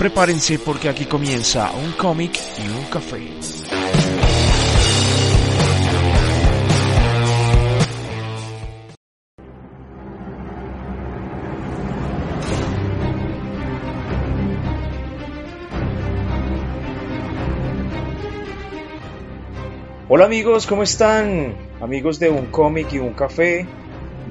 Prepárense porque aquí comienza un cómic y un café. Hola amigos, ¿cómo están? Amigos de un cómic y un café.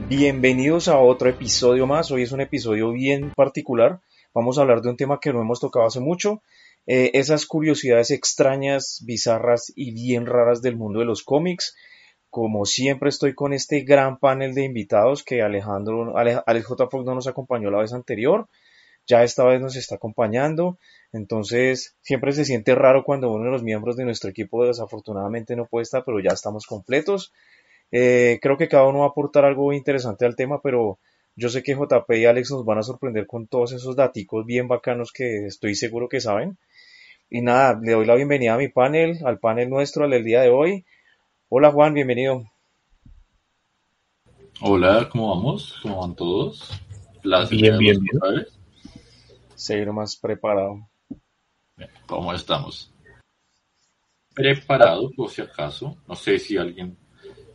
Bienvenidos a otro episodio más. Hoy es un episodio bien particular. Vamos a hablar de un tema que no hemos tocado hace mucho. eh, esas curiosidades extrañas, bizarras y bien raras del mundo de los cómics. Como siempre estoy con este gran panel de invitados que Alejandro, Ale- Alex J. Fox no nos acompañó la vez anterior. Ya esta vez nos está acompañando. Entonces, siempre se siente raro cuando uno de los miembros de nuestro equipo desafortunadamente no puede estar, pero ya estamos completos. Eh, creo que cada uno va a aportar algo interesante al tema, pero yo sé que JP y Alex nos van a sorprender con todos esos daticos bien bacanos que estoy seguro que saben. Y nada, le doy la bienvenida a mi panel, al panel nuestro, al del día de hoy. Hola Juan, bienvenido. Hola, ¿cómo vamos? ¿Cómo van todos? Placer Bien, bien, bien. Seguir más preparado. ¿Cómo estamos? Preparado, por si acaso. No sé si alguien,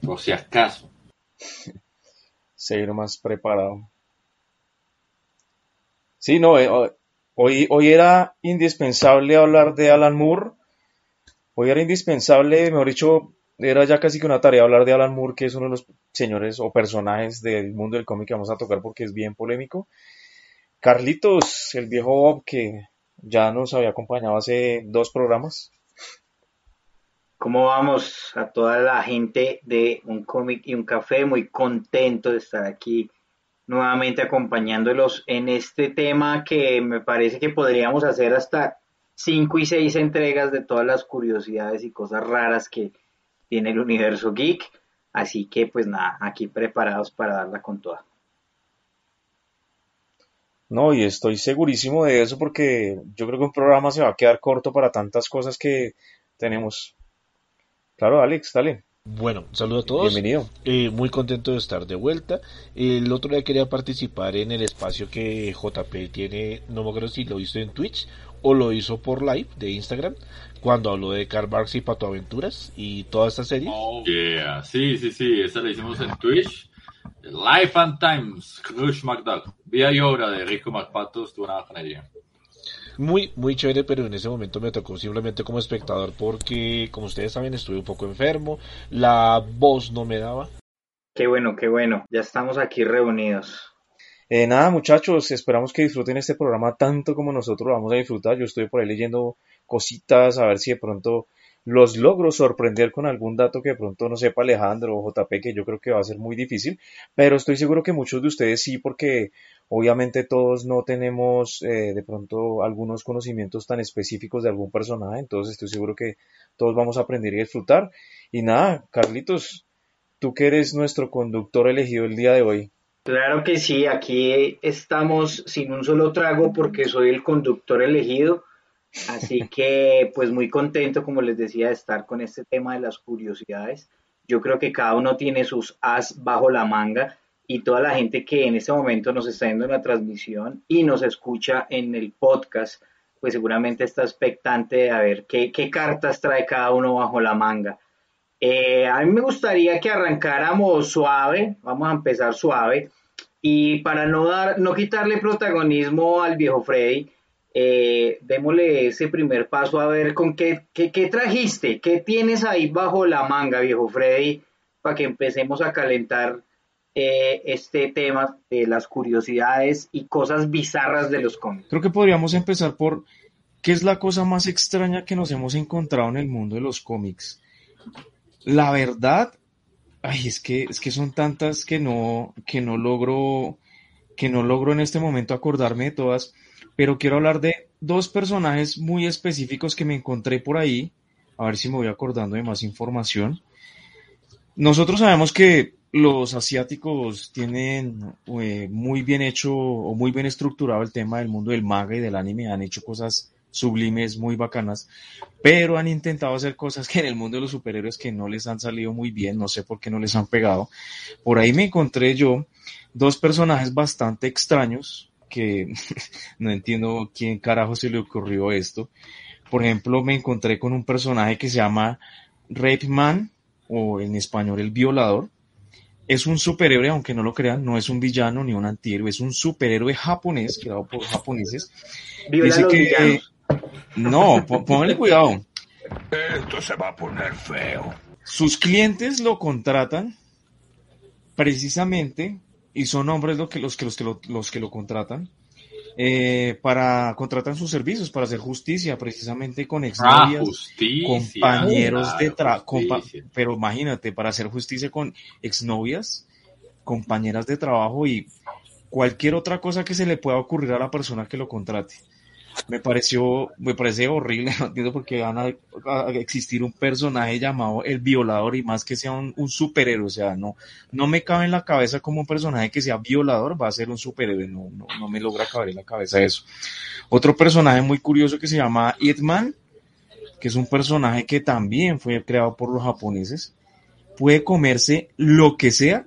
por si acaso. Seguir más preparado. Sí, no, eh, hoy, hoy era indispensable hablar de Alan Moore. Hoy era indispensable, mejor dicho, era ya casi que una tarea hablar de Alan Moore, que es uno de los señores o personajes del mundo del cómic que vamos a tocar porque es bien polémico. Carlitos, el viejo Bob, que ya nos había acompañado hace dos programas. ¿Cómo vamos a toda la gente de un cómic y un café? Muy contento de estar aquí nuevamente acompañándolos en este tema que me parece que podríamos hacer hasta cinco y seis entregas de todas las curiosidades y cosas raras que tiene el universo geek. Así que pues nada, aquí preparados para darla con toda. No, y estoy segurísimo de eso porque yo creo que un programa se va a quedar corto para tantas cosas que tenemos. Claro, Alex, dale, Bueno, un saludo a todos. bienvenido. Eh, muy contento de estar de vuelta. El otro día quería participar en el espacio que JP tiene, no me acuerdo si lo hizo en Twitch o lo hizo por live de Instagram, cuando habló de Carl Barks y Pato Aventuras y toda esta serie. Oh, yeah. Sí, sí, sí. Esa la hicimos en Twitch. Life and Times, Crush McDuck. Vida y obra de Rico McPato. Estuvo una bacanería. Muy, muy chévere, pero en ese momento me tocó simplemente como espectador porque, como ustedes saben, estuve un poco enfermo, la voz no me daba. Qué bueno, qué bueno. Ya estamos aquí reunidos. Eh, nada, muchachos, esperamos que disfruten este programa tanto como nosotros lo vamos a disfrutar. Yo estoy por ahí leyendo cositas, a ver si de pronto los logro sorprender con algún dato que de pronto no sepa Alejandro o JP, que yo creo que va a ser muy difícil, pero estoy seguro que muchos de ustedes sí, porque obviamente todos no tenemos eh, de pronto algunos conocimientos tan específicos de algún personaje, entonces estoy seguro que todos vamos a aprender y disfrutar. Y nada, Carlitos, tú que eres nuestro conductor elegido el día de hoy. Claro que sí, aquí estamos sin un solo trago porque soy el conductor elegido, así que pues muy contento, como les decía, de estar con este tema de las curiosidades. Yo creo que cada uno tiene sus as bajo la manga y toda la gente que en este momento nos está viendo en la transmisión y nos escucha en el podcast, pues seguramente está expectante de a ver qué, qué cartas trae cada uno bajo la manga. Eh, a mí me gustaría que arrancáramos suave, vamos a empezar suave, y para no dar, no quitarle protagonismo al viejo Freddy, eh, démosle ese primer paso a ver con qué, qué, qué trajiste, qué tienes ahí bajo la manga, viejo Freddy, para que empecemos a calentar eh, este tema de las curiosidades y cosas bizarras de los cómics. Creo que podríamos empezar por qué es la cosa más extraña que nos hemos encontrado en el mundo de los cómics. La verdad, ay, es que, es que son tantas que no, que no logro que no logro en este momento acordarme de todas, pero quiero hablar de dos personajes muy específicos que me encontré por ahí, a ver si me voy acordando de más información. Nosotros sabemos que los asiáticos tienen eh, muy bien hecho o muy bien estructurado el tema del mundo del manga y del anime, han hecho cosas sublimes, muy bacanas, pero han intentado hacer cosas que en el mundo de los superhéroes que no les han salido muy bien, no sé por qué no les han pegado. Por ahí me encontré yo dos personajes bastante extraños que no entiendo quién carajo se le ocurrió esto. Por ejemplo, me encontré con un personaje que se llama Rape Man, o en español el violador. Es un superhéroe, aunque no lo crean, no es un villano ni un antihéroe, es un superhéroe japonés, creado por japoneses. Dice que, no, póngale cuidado. Esto se va a poner feo. Sus clientes lo contratan precisamente, y son hombres los que, los que, los que, lo, los que lo contratan, eh, para contratar sus servicios para hacer justicia, precisamente con exnovias, ah, compañeros de trabajo, pero imagínate, para hacer justicia con exnovias, compañeras de trabajo y cualquier otra cosa que se le pueda ocurrir a la persona que lo contrate me pareció, me parece horrible, no entiendo por qué van a, existir un personaje llamado el violador y más que sea un, superhéroe, o sea, no, no me cabe en la cabeza como un personaje que sea violador va a ser un superhéroe, no, no, no me logra caber en la cabeza eso. Otro personaje muy curioso que se llama Hitman, que es un personaje que también fue creado por los japoneses, puede comerse lo que sea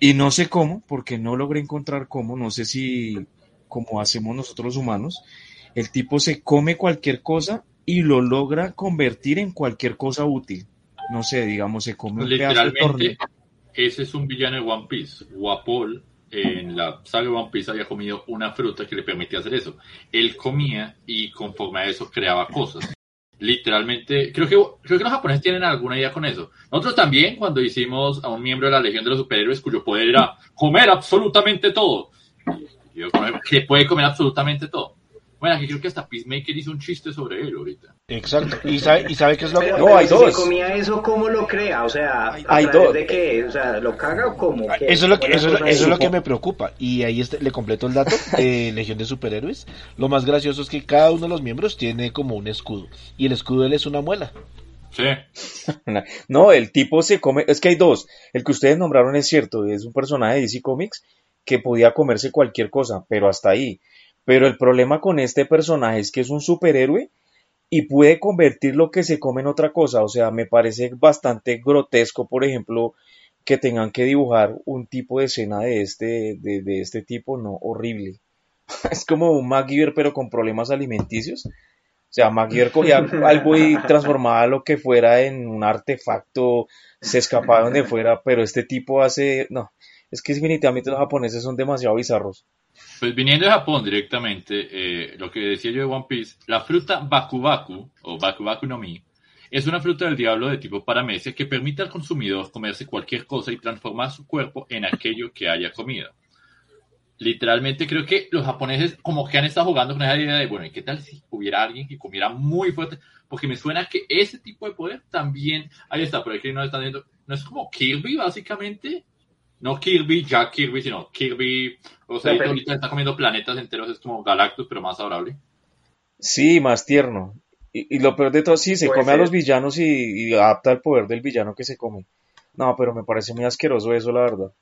y no sé cómo, porque no logré encontrar cómo, no sé si como hacemos nosotros los humanos, el tipo se come cualquier cosa y lo logra convertir en cualquier cosa útil. No sé, digamos, se come un pedazo de Ese es un villano de One Piece. Wapol en la saga de One Piece había comido una fruta que le permitía hacer eso. Él comía y conforme a eso creaba cosas. Literalmente, creo que, creo que los japoneses tienen alguna idea con eso. Nosotros también, cuando hicimos a un miembro de la Legión de los Superhéroes cuyo poder era comer absolutamente todo. que puede comer absolutamente todo. Bueno, aquí creo que hasta Peacemaker hizo un chiste sobre él ahorita. Exacto. ¿Y sabe, y sabe qué es lo que...? No, hay dos. Si comía eso, ¿cómo lo crea? O sea, hay dos. ¿de qué? O sea, ¿lo caga o cómo? Eso es lo que, eso, es lo que me preocupa. Y ahí este, le completo el dato de Legión de Superhéroes. Lo más gracioso es que cada uno de los miembros tiene como un escudo. Y el escudo de él es una muela. Sí. no, el tipo se come... Es que hay dos. El que ustedes nombraron es cierto. Es un personaje de DC Comics que podía comerse cualquier cosa, pero hasta ahí. Pero el problema con este personaje es que es un superhéroe y puede convertir lo que se come en otra cosa. O sea, me parece bastante grotesco, por ejemplo, que tengan que dibujar un tipo de escena de este, de, este tipo, no, horrible. es como un MacGyver pero con problemas alimenticios. O sea, MacGyver cogía algo y transformaba lo que fuera en un artefacto, se escapaba donde fuera, pero este tipo hace, no, es que definitivamente los japoneses son demasiado bizarros. Pues viniendo de Japón directamente, eh, lo que decía yo de One Piece, la fruta Bakubaku, o Bakubaku no Mi, es una fruta del diablo de tipo paramecia que permite al consumidor comerse cualquier cosa y transformar su cuerpo en aquello que haya comido. Literalmente creo que los japoneses como que han estado jugando con esa idea de, bueno, ¿y qué tal si hubiera alguien que comiera muy fuerte? Porque me suena que ese tipo de poder también, ahí está, por aquí no están viendo, no es como Kirby básicamente, no Kirby, Jack Kirby, sino Kirby, o sea, ahorita está comiendo planetas enteros, es como Galactus, pero más adorable. Sí, más tierno. Y, lo peor de todo, sí, se come a los villanos y, adapta el poder del villano que se come. No, pero me parece muy asqueroso eso, la verdad.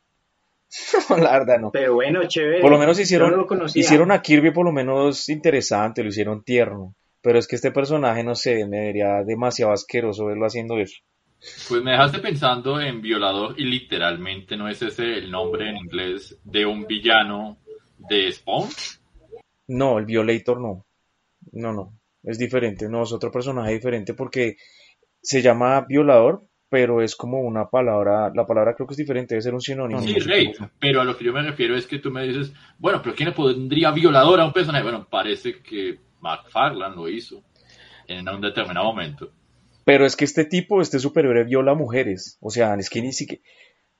la verdad, no. Pero bueno, chévere. Por lo menos hicieron, hicieron a Kirby por lo menos interesante, lo hicieron tierno. Pero es que este personaje, no sé, me vería demasiado asqueroso verlo haciendo eso. Pues me dejaste pensando en violador y literalmente no es ese el nombre en inglés de un villano de Spawn. No, el Violator no. No, no. Es diferente. No, es otro personaje diferente porque se llama violador, pero es como una palabra. La palabra creo que es diferente, debe ser un sinónimo. Sí, Rey, pero a lo que yo me refiero es que tú me dices, bueno, pero ¿quién le pondría violador a un personaje? Bueno, parece que McFarlane lo hizo en un determinado momento. Pero es que este tipo, este superhéroe viola mujeres. O sea, es que ni siquiera...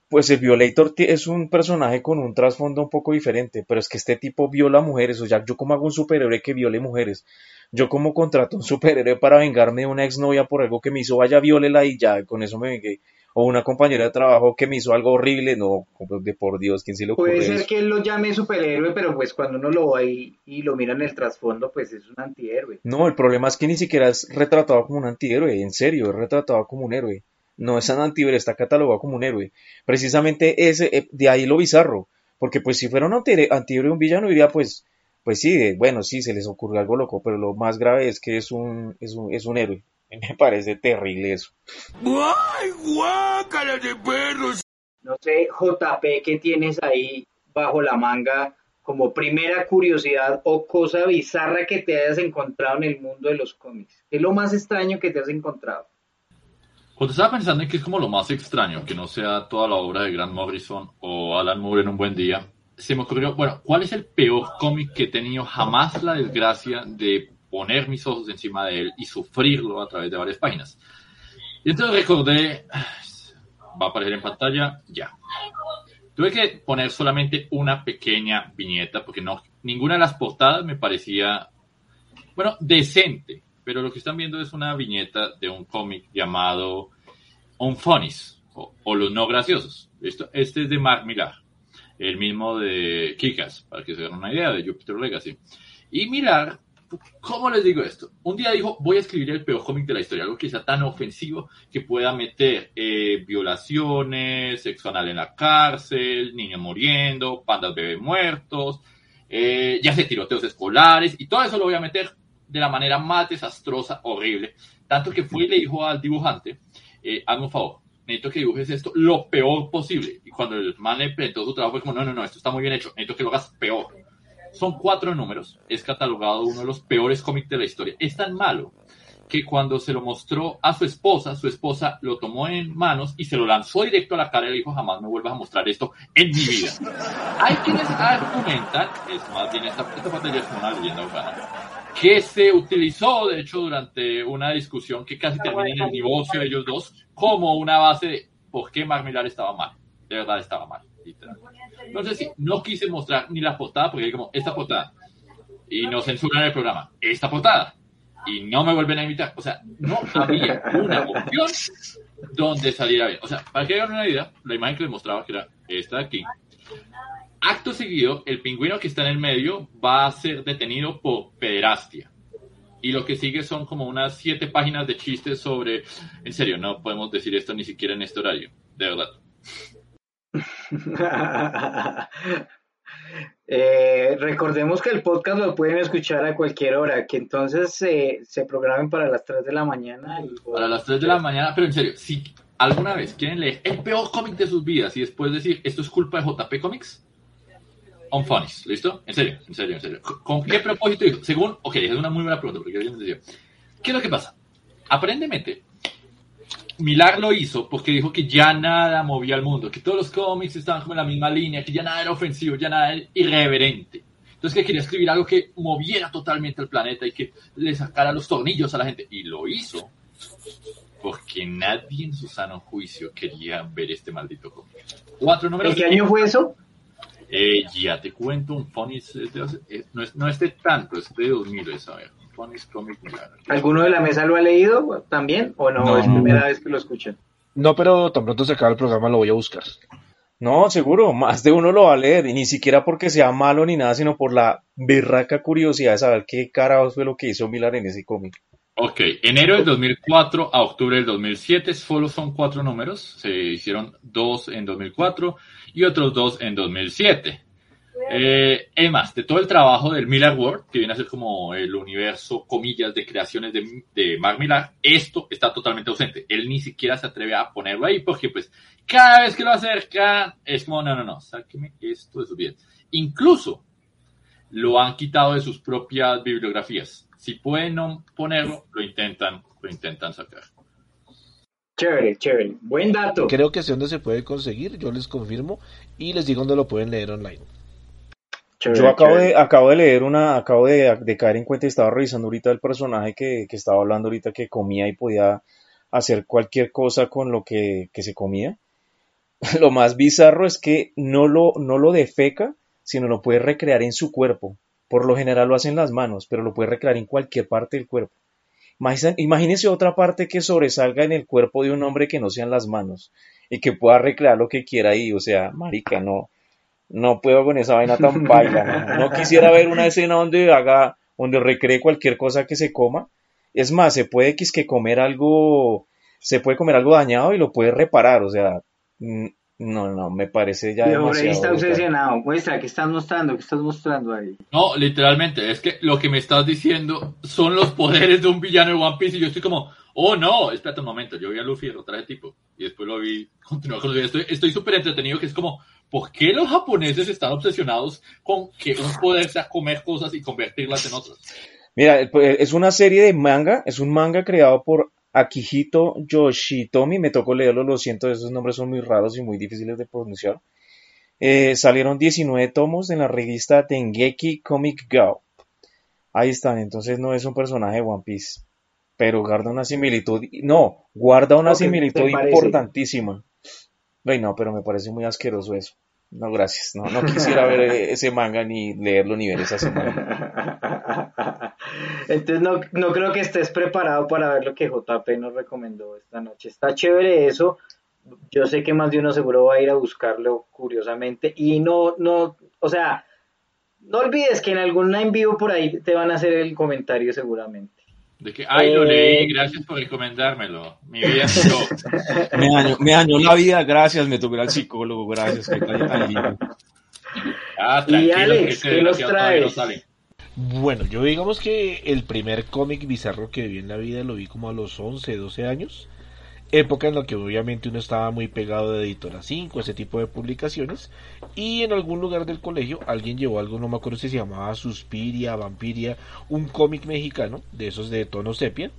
Pues el Violator es un personaje con un trasfondo un poco diferente, pero es que este tipo viola mujeres. O sea, yo como hago un superhéroe que viole mujeres. Yo como contrato un superhéroe para vengarme de una exnovia por algo que me hizo, vaya, violela y ya, con eso me vengué. O una compañera de trabajo que me hizo algo horrible, no, de por Dios, ¿quién se lo ocurre Puede ser que él lo llame superhéroe, pero pues cuando uno lo ve y, lo mira en el trasfondo, pues es un antihéroe. No, el problema es que ni siquiera es retratado como un antihéroe, en serio, es retratado como un héroe. No es un antihéroe, está catalogado como un héroe. Precisamente ese, eh, de ahí lo bizarro, porque pues si fuera un antihéroe, un villano diría pues, pues sí, bueno, sí, se les ocurre algo loco, pero lo más grave es que es un, es un, es un héroe. Me parece terrible eso. ¡Ay, guácala de perros! No sé, JP, ¿qué tienes ahí bajo la manga como primera curiosidad o cosa bizarra que te hayas encontrado en el mundo de los cómics? ¿Qué es lo más extraño que te has encontrado? Cuando estaba pensando en que es como lo más extraño, que no sea toda la obra de Grant Morrison o Alan Moore en un buen día, se me ocurrió, bueno, ¿cuál es el peor cómic que he tenido jamás la desgracia de poner mis ojos encima de él y sufrirlo a través de varias páginas. Y entonces recordé, va a aparecer en pantalla, ya. Tuve que poner solamente una pequeña viñeta porque no, ninguna de las portadas me parecía, bueno, decente, pero lo que están viendo es una viñeta de un cómic llamado Unfunnies o, o, Los No Graciosos. Esto, este es de Mark Millar, el mismo de Kikas, para que se den una idea, de Jupiter Legacy. Y Millar ¿Cómo les digo esto? Un día dijo, voy a escribir el peor cómic de la historia, algo que sea tan ofensivo que pueda meter eh, violaciones, sexo anal en la cárcel, niños muriendo, pandas bebés muertos, eh, ya sé, tiroteos escolares, y todo eso lo voy a meter de la manera más desastrosa, horrible. Tanto que fue y le dijo al dibujante, eh, hazme un favor, necesito que dibujes esto lo peor posible. Y cuando el man le presentó su trabajo, fue como, no, no, no, esto está muy bien hecho, necesito que lo hagas peor. Son cuatro números. Es catalogado uno de los peores cómics de la historia. Es tan malo que cuando se lo mostró a su esposa, su esposa lo tomó en manos y se lo lanzó directo a la cara y le dijo, jamás me vuelvas a mostrar esto en mi vida. Hay quienes argumentan, es más bien esta, esta pantalla es una leyenda urbana, que se utilizó, de hecho, durante una discusión que casi termina en el divorcio de ellos dos, como una base de por qué Marmilar estaba mal. De verdad estaba mal. Entonces, sí, no quise mostrar ni la portada porque como, esta portada. Y no censuran el programa. Esta portada. Y no me vuelven a invitar. O sea, no había una opción donde saliera bien. O sea, para que hagan una idea, la imagen que les mostraba, que era esta de aquí, acto seguido, el pingüino que está en el medio va a ser detenido por pederastia. Y lo que sigue son como unas siete páginas de chistes sobre, en serio, no podemos decir esto ni siquiera en este horario, de verdad. Eh, recordemos que el podcast lo pueden escuchar a cualquier hora, que entonces se programen para las 3 de la mañana. Para las 3 de la mañana, pero en serio, si alguna vez quieren leer el peor cómic de sus vidas y después decir esto es culpa de JP Comics, on funnies, ¿listo? En serio, en serio, en serio. ¿Con qué propósito Según, ok, es una muy buena pregunta, porque ¿qué es lo que pasa? Aparentemente, Milar lo hizo porque dijo que ya nada movía al mundo, que todos los cómics estaban como en la misma línea, que ya nada era ofensivo, ya nada era irreverente. Entonces que quería escribir algo que moviera totalmente el planeta y que le sacara los tornillos a la gente. Y lo hizo porque nadie en su sano juicio quería ver este maldito cómic. Cuatro números. ¿En qué año fue eso? Eh, ya te cuento, un funny, eh, no, es, no es de tanto, es de 2000, es, a ver. ¿Alguno de la mesa lo ha leído también o no? es primera vez que lo escuchan. No, pero tan pronto se acaba el programa lo voy a buscar. No, seguro, más de uno lo va a leer, y ni siquiera porque sea malo ni nada, sino por la berraca curiosidad de saber qué carajos fue lo que hizo Milar en ese cómic. Ok, enero del 2004 a octubre del 2007 solo son cuatro números, se hicieron dos en 2004 y otros dos en 2007. Eh, es más, de todo el trabajo del Miller World, que viene a ser como el universo, comillas, de creaciones de, de Mark Millar, esto está totalmente ausente. Él ni siquiera se atreve a ponerlo ahí porque, pues, cada vez que lo acerca, es como, no, no, no, sáqueme esto de su vida. Incluso lo han quitado de sus propias bibliografías. Si pueden no ponerlo, lo intentan, lo intentan sacar. Chévere, chévere. Buen dato. Creo que sé dónde se puede conseguir, yo les confirmo y les digo dónde lo pueden leer online. Yo acabo de, acabo de leer una, acabo de, caer en cuenta y estaba revisando ahorita el personaje que, estaba hablando ahorita que comía y podía hacer cualquier cosa con lo que, se comía. Lo más bizarro es que no lo, no lo defeca, sino lo puede recrear en su cuerpo. Por lo general lo hace en las manos, pero lo puede recrear en cualquier parte del cuerpo. Imagínese otra parte que sobresalga en el cuerpo de un hombre que no sean las manos y que pueda recrear lo que quiera ahí. O sea, marica, no, no puedo con esa vaina tan baila. ¿no? quisiera ver una escena donde haga, donde recree cualquier cosa que se coma. Es más, se puede que comer algo, se puede comer algo dañado y lo puede reparar. O sea, no, no, me parece ya Pero demasiado. está obsesionado. Muestra, ¿qué estás mostrando? ¿Qué estás mostrando ahí? No, literalmente, es que lo que me estás diciendo son los poderes de un villano de One Piece y yo estoy como, oh no, espérate un momento, yo vi a Luffy y otra de tipo y después lo vi continuar con los Estoy súper entretenido que es como, ¿por qué los japoneses están obsesionados con que un poder sea comer cosas y convertirlas en otras? Mira, es una serie de manga, es un manga creado por Akihito Yoshitomi, me tocó leerlo, lo siento, esos nombres son muy raros y muy difíciles de pronunciar. Eh, salieron 19 tomos en la revista Dengeki Comic Go. Ahí están, entonces no es un personaje de One Piece, pero guarda una similitud, no, guarda una similitud importantísima. No, pero me parece muy asqueroso eso. No, gracias. No, no quisiera ver ese manga ni leerlo ni ver esa semana. Entonces no, no creo que estés preparado para ver lo que JP nos recomendó esta noche. Está chévere eso. Yo sé que más de uno seguro va a ir a buscarlo curiosamente. Y no, no, o sea, no olvides que en algún en vivo por ahí te van a hacer el comentario seguramente. De que, ay, lo leí, eh, gracias por recomendármelo. Mi vida me, dañó, me dañó la vida, gracias, me tocó al psicólogo, gracias. Que ah, y Alex, ¿qué nos traes? Bueno, yo digamos que el primer cómic bizarro que vi en la vida lo vi como a los 11, 12 años época en la que obviamente uno estaba muy pegado de Editora 5, ese tipo de publicaciones, y en algún lugar del colegio alguien llevó algo, no me acuerdo si se llamaba Suspiria, Vampiria, un cómic mexicano, de esos de tono sepia,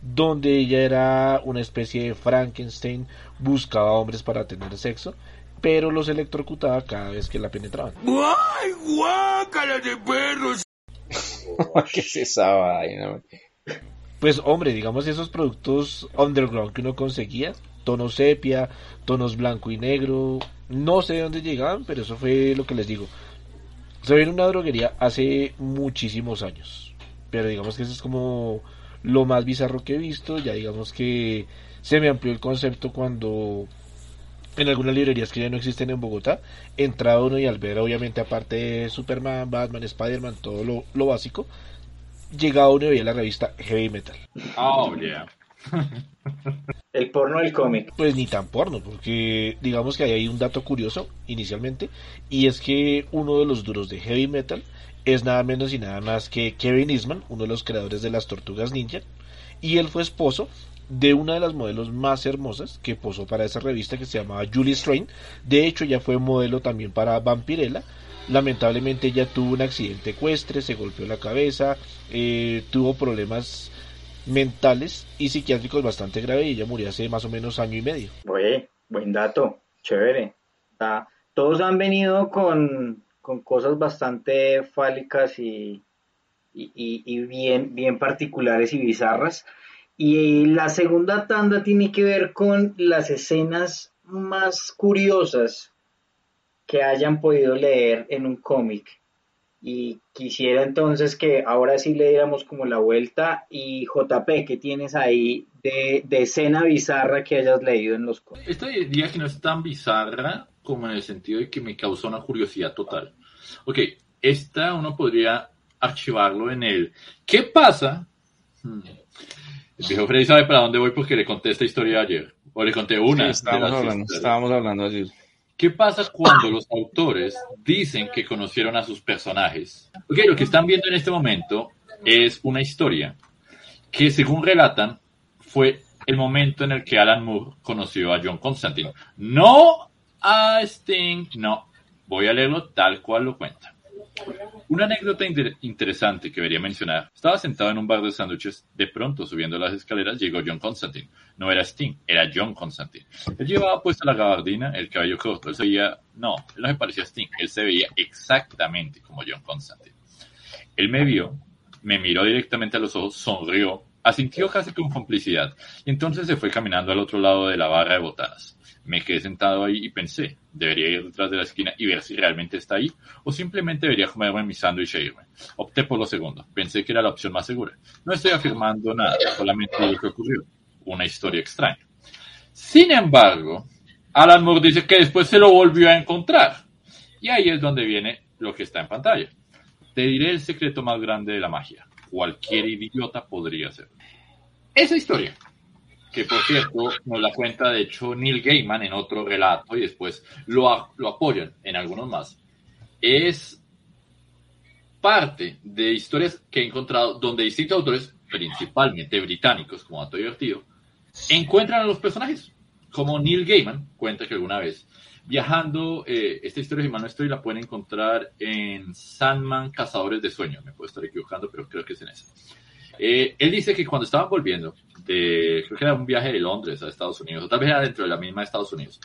donde ella era una especie de Frankenstein, buscaba hombres para tener sexo, pero los electrocutaba cada vez que la penetraban. ¡Ay, guácala de perros! ¿Qué es esa vaina? Pues hombre, digamos esos productos underground que uno conseguía, tonos sepia, tonos blanco y negro, no sé de dónde llegaban, pero eso fue lo que les digo. Se en una droguería hace muchísimos años, pero digamos que eso es como lo más bizarro que he visto, ya digamos que se me amplió el concepto cuando en algunas librerías que ya no existen en Bogotá, entraba uno y al ver obviamente aparte de Superman, Batman, Spider-Man, todo lo, lo básico, llegaba uno y veía la revista Heavy Metal. Oh, yeah. El porno del cómic. Pues ni tan porno, porque digamos que hay un dato curioso inicialmente, y es que uno de los duros de Heavy Metal es nada menos y nada más que Kevin Eastman, uno de los creadores de las Tortugas Ninja, y él fue esposo de una de las modelos más hermosas que posó para esa revista que se llamaba Julie Strain. De hecho, ella fue modelo también para Vampirella Lamentablemente ella tuvo un accidente ecuestre, se golpeó la cabeza, eh, tuvo problemas mentales y psiquiátricos bastante graves y ella murió hace más o menos año y medio. buen dato, chévere. todos han venido con, cosas bastante fálicas y, bien particulares y bizarras. Y la segunda tanda tiene que ver con las escenas más curiosas que hayan podido leer en un cómic. Y quisiera entonces que ahora sí le diéramos como la vuelta. Y JP, ¿qué tienes ahí de, escena bizarra que hayas leído en los cómics? Esta diría que no es tan bizarra como en el sentido de que me causó una curiosidad total. Ok, esta uno podría archivarlo en el ¿Qué pasa? Hmm. El viejo Freddy sabe para dónde voy porque le conté esta historia ayer. O le conté una. estábamos, hablando, estábamos hablando ayer. ¿Qué pasa cuando los autores dicen que conocieron a sus personajes? Lo que están viendo en este momento es una historia que, según relatan, fue el momento en el que Alan Moore conoció a John Constantine. No a Sting, no. Voy a leerlo tal cual lo cuenta. Una anécdota interesante que debería mencionar. Estaba sentado en un bar de sándwiches. De pronto, subiendo las escaleras, llegó John Constantine. No era Sting, era John Constantine. Él llevaba puesta la gabardina, el cabello corto. Él se veía, no, él no se parecía a Sting. Él se veía exactamente como John Constantine. Él me vio, me miró directamente a los ojos, sonrió Asintió casi con complicidad y entonces se fue caminando al otro lado de la barra de botanas. Me quedé sentado ahí y pensé, debería ir detrás de la esquina y ver si realmente está ahí, o simplemente debería comerme mi sándwich e irme. Opté por lo segundo, pensé que era la opción más segura. No estoy afirmando nada, solamente lo que ocurrió. Una historia extraña. Sin embargo, Alan Moore dice que después se lo volvió a encontrar. Y ahí es donde viene lo que está en pantalla. Te diré el secreto más grande de la magia. Cualquier idiota podría hacerlo. Esa historia que por cierto nos la cuenta de hecho Neil Gaiman en otro relato y después lo, lo apoyan en algunos más, es parte de historias que he encontrado donde distintos autores, principalmente británicos, como dato divertido, encuentran a los personajes. Como Neil Gaiman cuenta que alguna vez, viajando, eh, esta historia, si mal estoy, la pueden encontrar en Sandman Cazadores de Sueños. Me puedo estar equivocando, pero creo que es en esa. Eh, él dice que cuando estaban volviendo, de, creo que era un viaje de Londres a Estados Unidos, o tal vez era dentro de la misma Estados Unidos,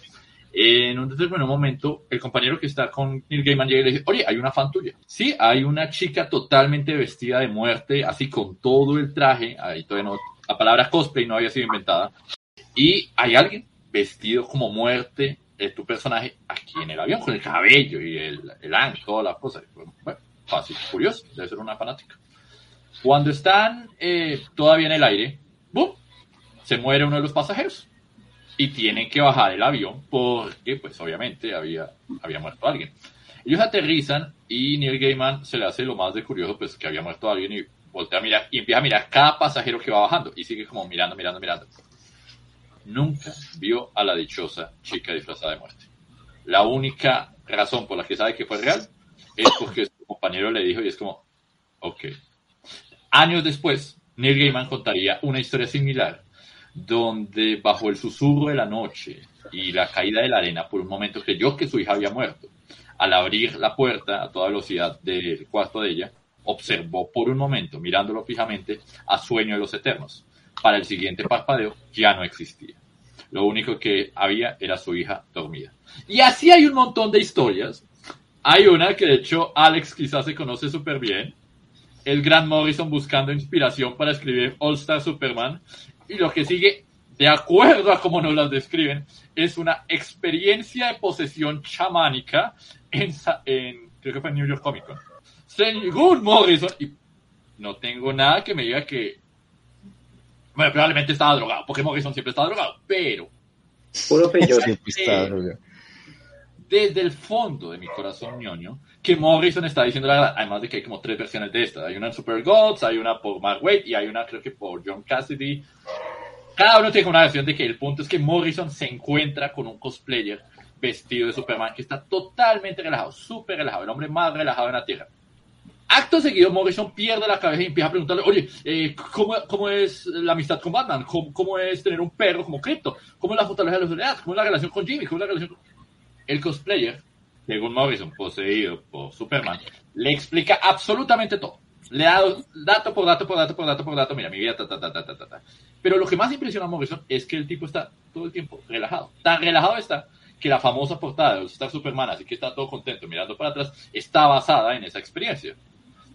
en un determinado momento, el compañero que está con Neil Gaiman llega y le dice, oye, hay una fan tuya. Sí, hay una chica totalmente vestida de muerte, así con todo el traje, ahí todavía no, la palabra cosplay no había sido inventada, y hay alguien vestido como muerte, de tu personaje, aquí en el avión, con el cabello y el, el todas las cosas. Bueno, fácil, curioso, debe ser una fanática. Cuando están eh, todavía en el aire, ¡bum! se muere uno de los pasajeros y tienen que bajar el avión porque, pues obviamente, había, había muerto alguien. Ellos aterrizan y Neil Gaiman se le hace lo más de curioso, pues que había muerto alguien y voltea a mirar y empieza a mirar cada pasajero que va bajando y sigue como mirando, mirando, mirando. Nunca vio a la dichosa chica disfrazada de muerte. La única razón por la que sabe que fue real es porque su compañero le dijo y es como, ok, Años después, Neil Gaiman contaría una historia similar, donde bajo el susurro de la noche y la caída de la arena, por un momento creyó que su hija había muerto. Al abrir la puerta a toda velocidad del cuarto de ella, observó por un momento, mirándolo fijamente, a Sueño de los Eternos. Para el siguiente parpadeo ya no existía. Lo único que había era su hija dormida. Y así hay un montón de historias. Hay una que de hecho Alex quizás se conoce súper bien, el Grant Morrison buscando inspiración para escribir All Star Superman. Y lo que sigue, de acuerdo a cómo nos las describen, es una experiencia de posesión chamánica en, en creo que fue en New York Comic Con. Según Morrison, y no tengo nada que me diga que, bueno, probablemente estaba drogado, porque Morrison siempre estaba drogado, pero... Puro desde el fondo de mi corazón ñoño que Morrison está diciendo la verdad. Además de que hay como tres versiones de esta. Hay una en Super Gods, hay una por Mark Waid y hay una creo que por John Cassidy. Cada uno tiene una versión de que el punto es que Morrison se encuentra con un cosplayer vestido de Superman que está totalmente relajado, súper relajado, el hombre más relajado en la Tierra. Acto seguido, Morrison pierde la cabeza y empieza a preguntarle, oye, eh, ¿cómo, ¿cómo, es la amistad con Batman? ¿Cómo, ¿Cómo, es tener un perro como Crypto? ¿Cómo es la fortaleza de la sociedad? ¿Cómo es la relación con Jimmy? ¿Cómo es la relación con el cosplayer, según Morrison, poseído por Superman, le explica absolutamente todo. Le da dato por dato por dato por dato por dato. Mira, mi vida, ta, ta, ta, ta, ta, ta. Pero lo que más impresiona a Morrison es que el tipo está todo el tiempo relajado. Tan relajado está que la famosa portada de Star Superman, así que está todo contento mirando para atrás, está basada en esa experiencia.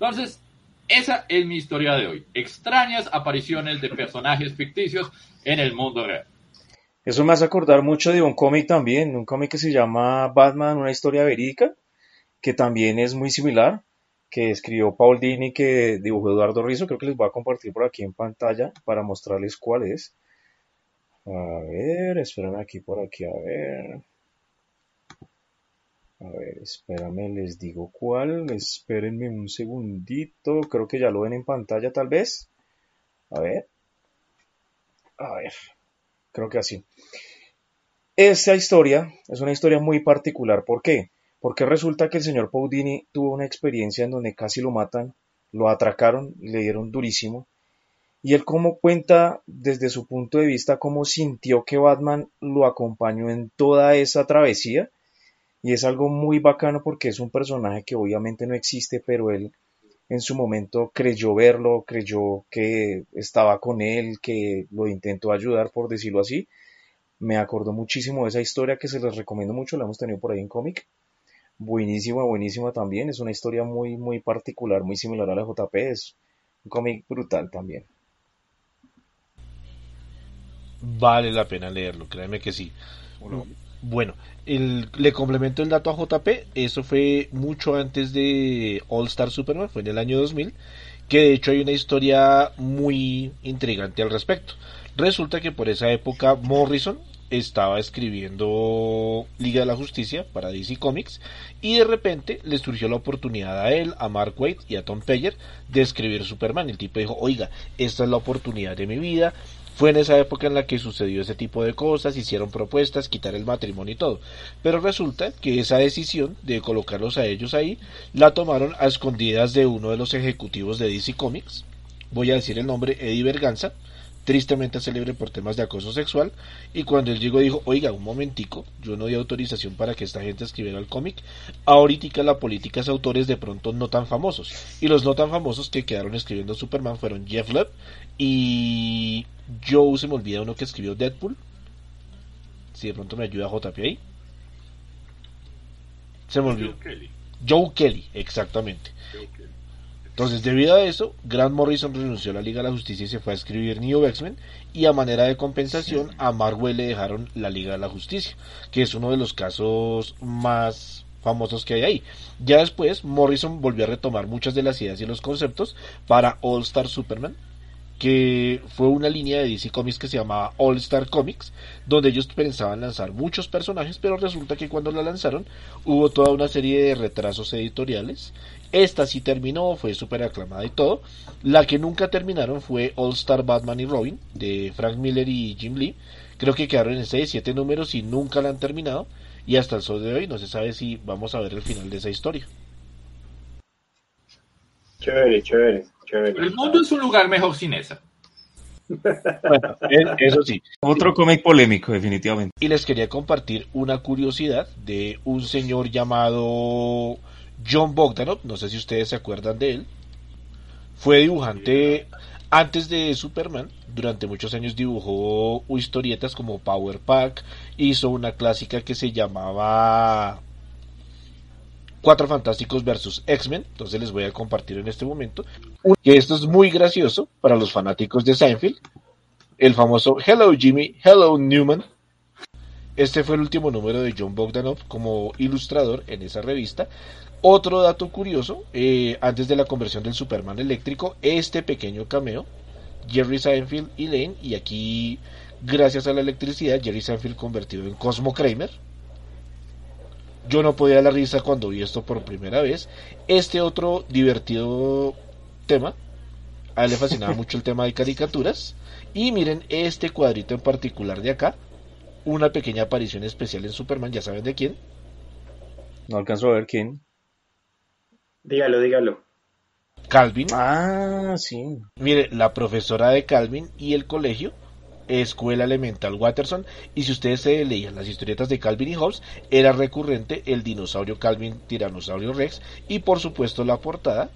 Entonces, esa es mi historia de hoy. Extrañas apariciones de personajes ficticios en el mundo real. Eso me hace acordar mucho de un cómic también, un cómic que se llama Batman, una historia verídica, que también es muy similar, que escribió Paul Dini, que dibujó Eduardo Rizzo, creo que les voy a compartir por aquí en pantalla para mostrarles cuál es. A ver, espérame aquí por aquí, a ver. A ver, espérame, les digo cuál. Espérenme un segundito. Creo que ya lo ven en pantalla, tal vez. A ver. A ver creo que así. Esta historia es una historia muy particular. ¿Por qué? Porque resulta que el señor Paudini tuvo una experiencia en donde casi lo matan, lo atracaron, le dieron durísimo. Y él como cuenta desde su punto de vista cómo sintió que Batman lo acompañó en toda esa travesía. Y es algo muy bacano porque es un personaje que obviamente no existe, pero él en su momento creyó verlo, creyó que estaba con él, que lo intentó ayudar, por decirlo así. Me acordó muchísimo de esa historia que se les recomiendo mucho, la hemos tenido por ahí en cómic. Buenísima, buenísima también. Es una historia muy, muy particular, muy similar a la JP. Es un cómic brutal también. Vale la pena leerlo, créeme que sí. Bueno, le complemento el dato a JP, eso fue mucho antes de All Star Superman, fue en el año 2000, que de hecho hay una historia muy intrigante al respecto. Resulta que por esa época Morrison estaba escribiendo Liga de la Justicia para DC Comics y de repente le surgió la oportunidad a él, a Mark Waid y a Tom Peyer de escribir Superman. El tipo dijo, oiga, esta es la oportunidad de mi vida, fue en esa época en la que sucedió ese tipo de cosas, hicieron propuestas, quitar el matrimonio y todo. Pero resulta que esa decisión de colocarlos a ellos ahí la tomaron a escondidas de uno de los ejecutivos de DC Comics. Voy a decir el nombre, Eddie Berganza, tristemente célebre por temas de acoso sexual, y cuando él llegó dijo, oiga, un momentico, yo no di autorización para que esta gente escribiera el cómic, ahorita la política es autores de pronto no tan famosos, y los no tan famosos que quedaron escribiendo Superman fueron Jeff Lubb y Joe se me olvida uno que escribió Deadpool. Si de pronto me ayuda JP ahí. Se me olvidó. Joe Kelly. Joe Kelly, exactamente. Entonces, debido a eso, Grant Morrison renunció a la Liga de la Justicia y se fue a escribir New X-Men. Y a manera de compensación, a Marvel le dejaron la Liga de la Justicia, que es uno de los casos más famosos que hay ahí. Ya después, Morrison volvió a retomar muchas de las ideas y los conceptos para All Star Superman, que fue una línea de DC Comics que se llamaba All Star Comics, donde ellos pensaban lanzar muchos personajes, pero resulta que cuando la lanzaron hubo toda una serie de retrasos editoriales. Esta sí terminó, fue súper aclamada y todo. La que nunca terminaron fue All Star Batman y Robin, de Frank Miller y Jim Lee. Creo que quedaron en 6, 7 números y nunca la han terminado. Y hasta el sol de hoy no se sabe si vamos a ver el final de esa historia. Chévere, chévere. El mundo es un lugar mejor sin esa. Bueno, eso sí. Otro cómic polémico, definitivamente. Y les quería compartir una curiosidad de un señor llamado John Bogdanov. No sé si ustedes se acuerdan de él. Fue dibujante antes de Superman. Durante muchos años dibujó historietas como Power Pack. Hizo una clásica que se llamaba Cuatro Fantásticos versus X-Men, entonces les voy a compartir en este momento. Que esto es muy gracioso para los fanáticos de Seinfeld. El famoso Hello Jimmy, Hello Newman. Este fue el último número de John Bogdanov como ilustrador en esa revista. Otro dato curioso, eh, antes de la conversión del Superman eléctrico, este pequeño cameo, Jerry Seinfeld y Lane, y aquí, gracias a la electricidad, Jerry Seinfeld convertido en Cosmo Kramer, yo no podía dar la risa cuando vi esto por primera vez. Este otro divertido tema, a él le fascinaba mucho el tema de caricaturas. Y miren este cuadrito en particular de acá, una pequeña aparición especial en Superman, ya saben de quién. No alcanzo a ver quién. Dígalo, dígalo. Calvin. Ah, sí. Mire, la profesora de Calvin y el colegio Escuela Elemental Watterson y si ustedes se leían las historietas de Calvin y Hobbes era recurrente el dinosaurio Calvin Tiranosaurio Rex y por supuesto la portada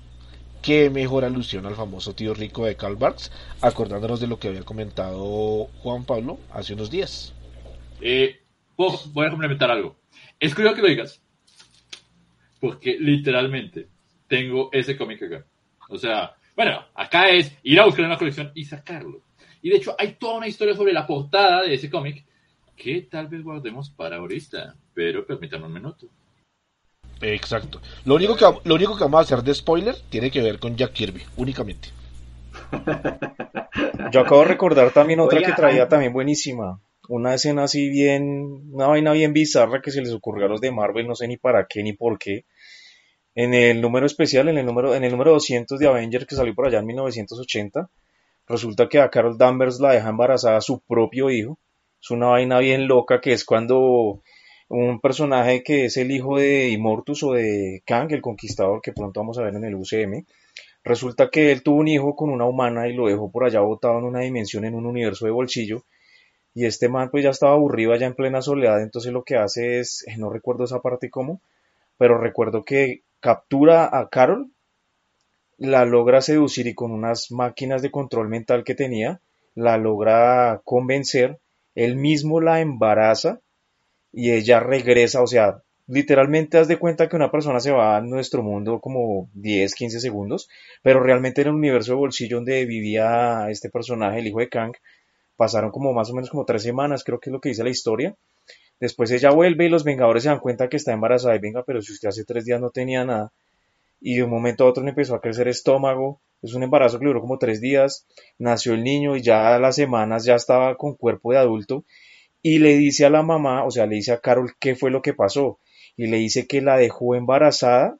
que mejor alusión al famoso tío rico de Karl Barks acordándonos de lo que había comentado Juan Pablo hace unos días. Eh, voy a complementar algo. Es curioso que lo digas porque literalmente tengo ese cómic acá. O sea bueno acá es ir a buscar una colección y sacarlo y de hecho hay toda una historia sobre la portada de ese cómic que tal vez guardemos para ahorita, pero permítanme un minuto. Exacto. Lo único que, lo único que vamos a hacer de spoiler tiene que ver con Jack Kirby, únicamente. Yo acabo de recordar también otra que traía también buenísima. Una escena así bien, una vaina bien bizarra que se les ocurrió a los de Marvel, no sé ni para qué ni por qué. En el número especial, en el número, en el número 200 de Avengers que salió por allá en 1980, Resulta que a Carol Danvers la deja embarazada su propio hijo. Es una vaina bien loca que es cuando un personaje que es el hijo de Immortus o de Kang, el conquistador, que pronto vamos a ver en el UCM, resulta que él tuvo un hijo con una humana y lo dejó por allá botado en una dimensión, en un universo de bolsillo. Y este man pues ya estaba aburrido allá en plena soledad, entonces lo que hace es, eh, no recuerdo esa parte cómo, pero recuerdo que captura a Carol la logra seducir y con unas máquinas de control mental que tenía, la logra convencer, él mismo la embaraza y ella regresa, o sea, literalmente haz de cuenta que una persona se va a nuestro mundo como 10, 15 segundos, pero realmente en el universo de bolsillo donde vivía este personaje, el hijo de Kang, Pasaron como más o menos como tres semanas, creo que es lo que dice la historia. Después ella vuelve y los Vengadores se dan cuenta que está embarazada y venga, pero si usted hace tres días no tenía nada. Y de un momento a otro le empezó a crecer estómago. Es un embarazo que duró como tres días. Nació el niño y ya a las semanas ya estaba con cuerpo de adulto. Y le dice a la mamá, o sea, le dice a Carol qué fue lo que pasó. Y le dice que la dejó embarazada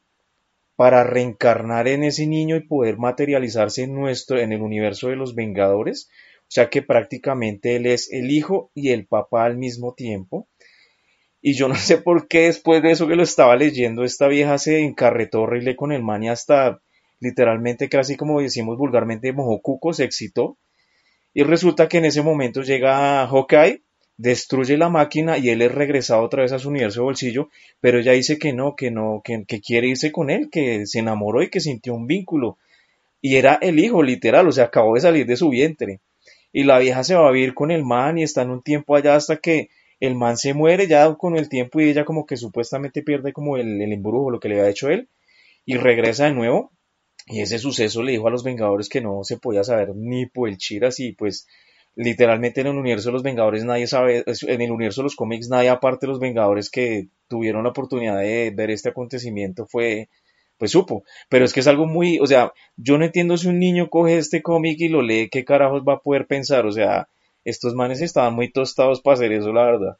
para reencarnar en ese niño y poder materializarse en nuestro, en el universo de los Vengadores. O sea que prácticamente él es el hijo y el papá al mismo tiempo. Y yo no sé por qué después de eso que lo estaba leyendo, esta vieja se encarretó horrible con el man y hasta literalmente casi como decimos vulgarmente mojó cuco, se excitó. Y resulta que en ese momento llega Hawkeye destruye la máquina y él es regresado otra vez a su universo de bolsillo, pero ella dice que no, que no, que, quiere irse con él, que se enamoró y que sintió un vínculo. Y era el hijo, literal, o sea, acabó de salir de su vientre. Y la vieja se va a vivir con el man y está en un tiempo allá hasta que el man se muere ya con el tiempo y ella como que supuestamente pierde como el, el embrujo, lo que le había hecho él, y regresa de nuevo. Y ese suceso le dijo a los Vengadores que no se podía saber ni por el chiras y pues literalmente en el universo de los Vengadores nadie sabe, en el universo de los cómics nadie aparte de los Vengadores que tuvieron la oportunidad de ver este acontecimiento fue, pues supo, pero es que es algo muy, o sea, yo no entiendo si un niño coge este cómic y lo lee, qué carajos va a poder pensar, o sea, estos manes estaban muy tostados para hacer eso, la verdad.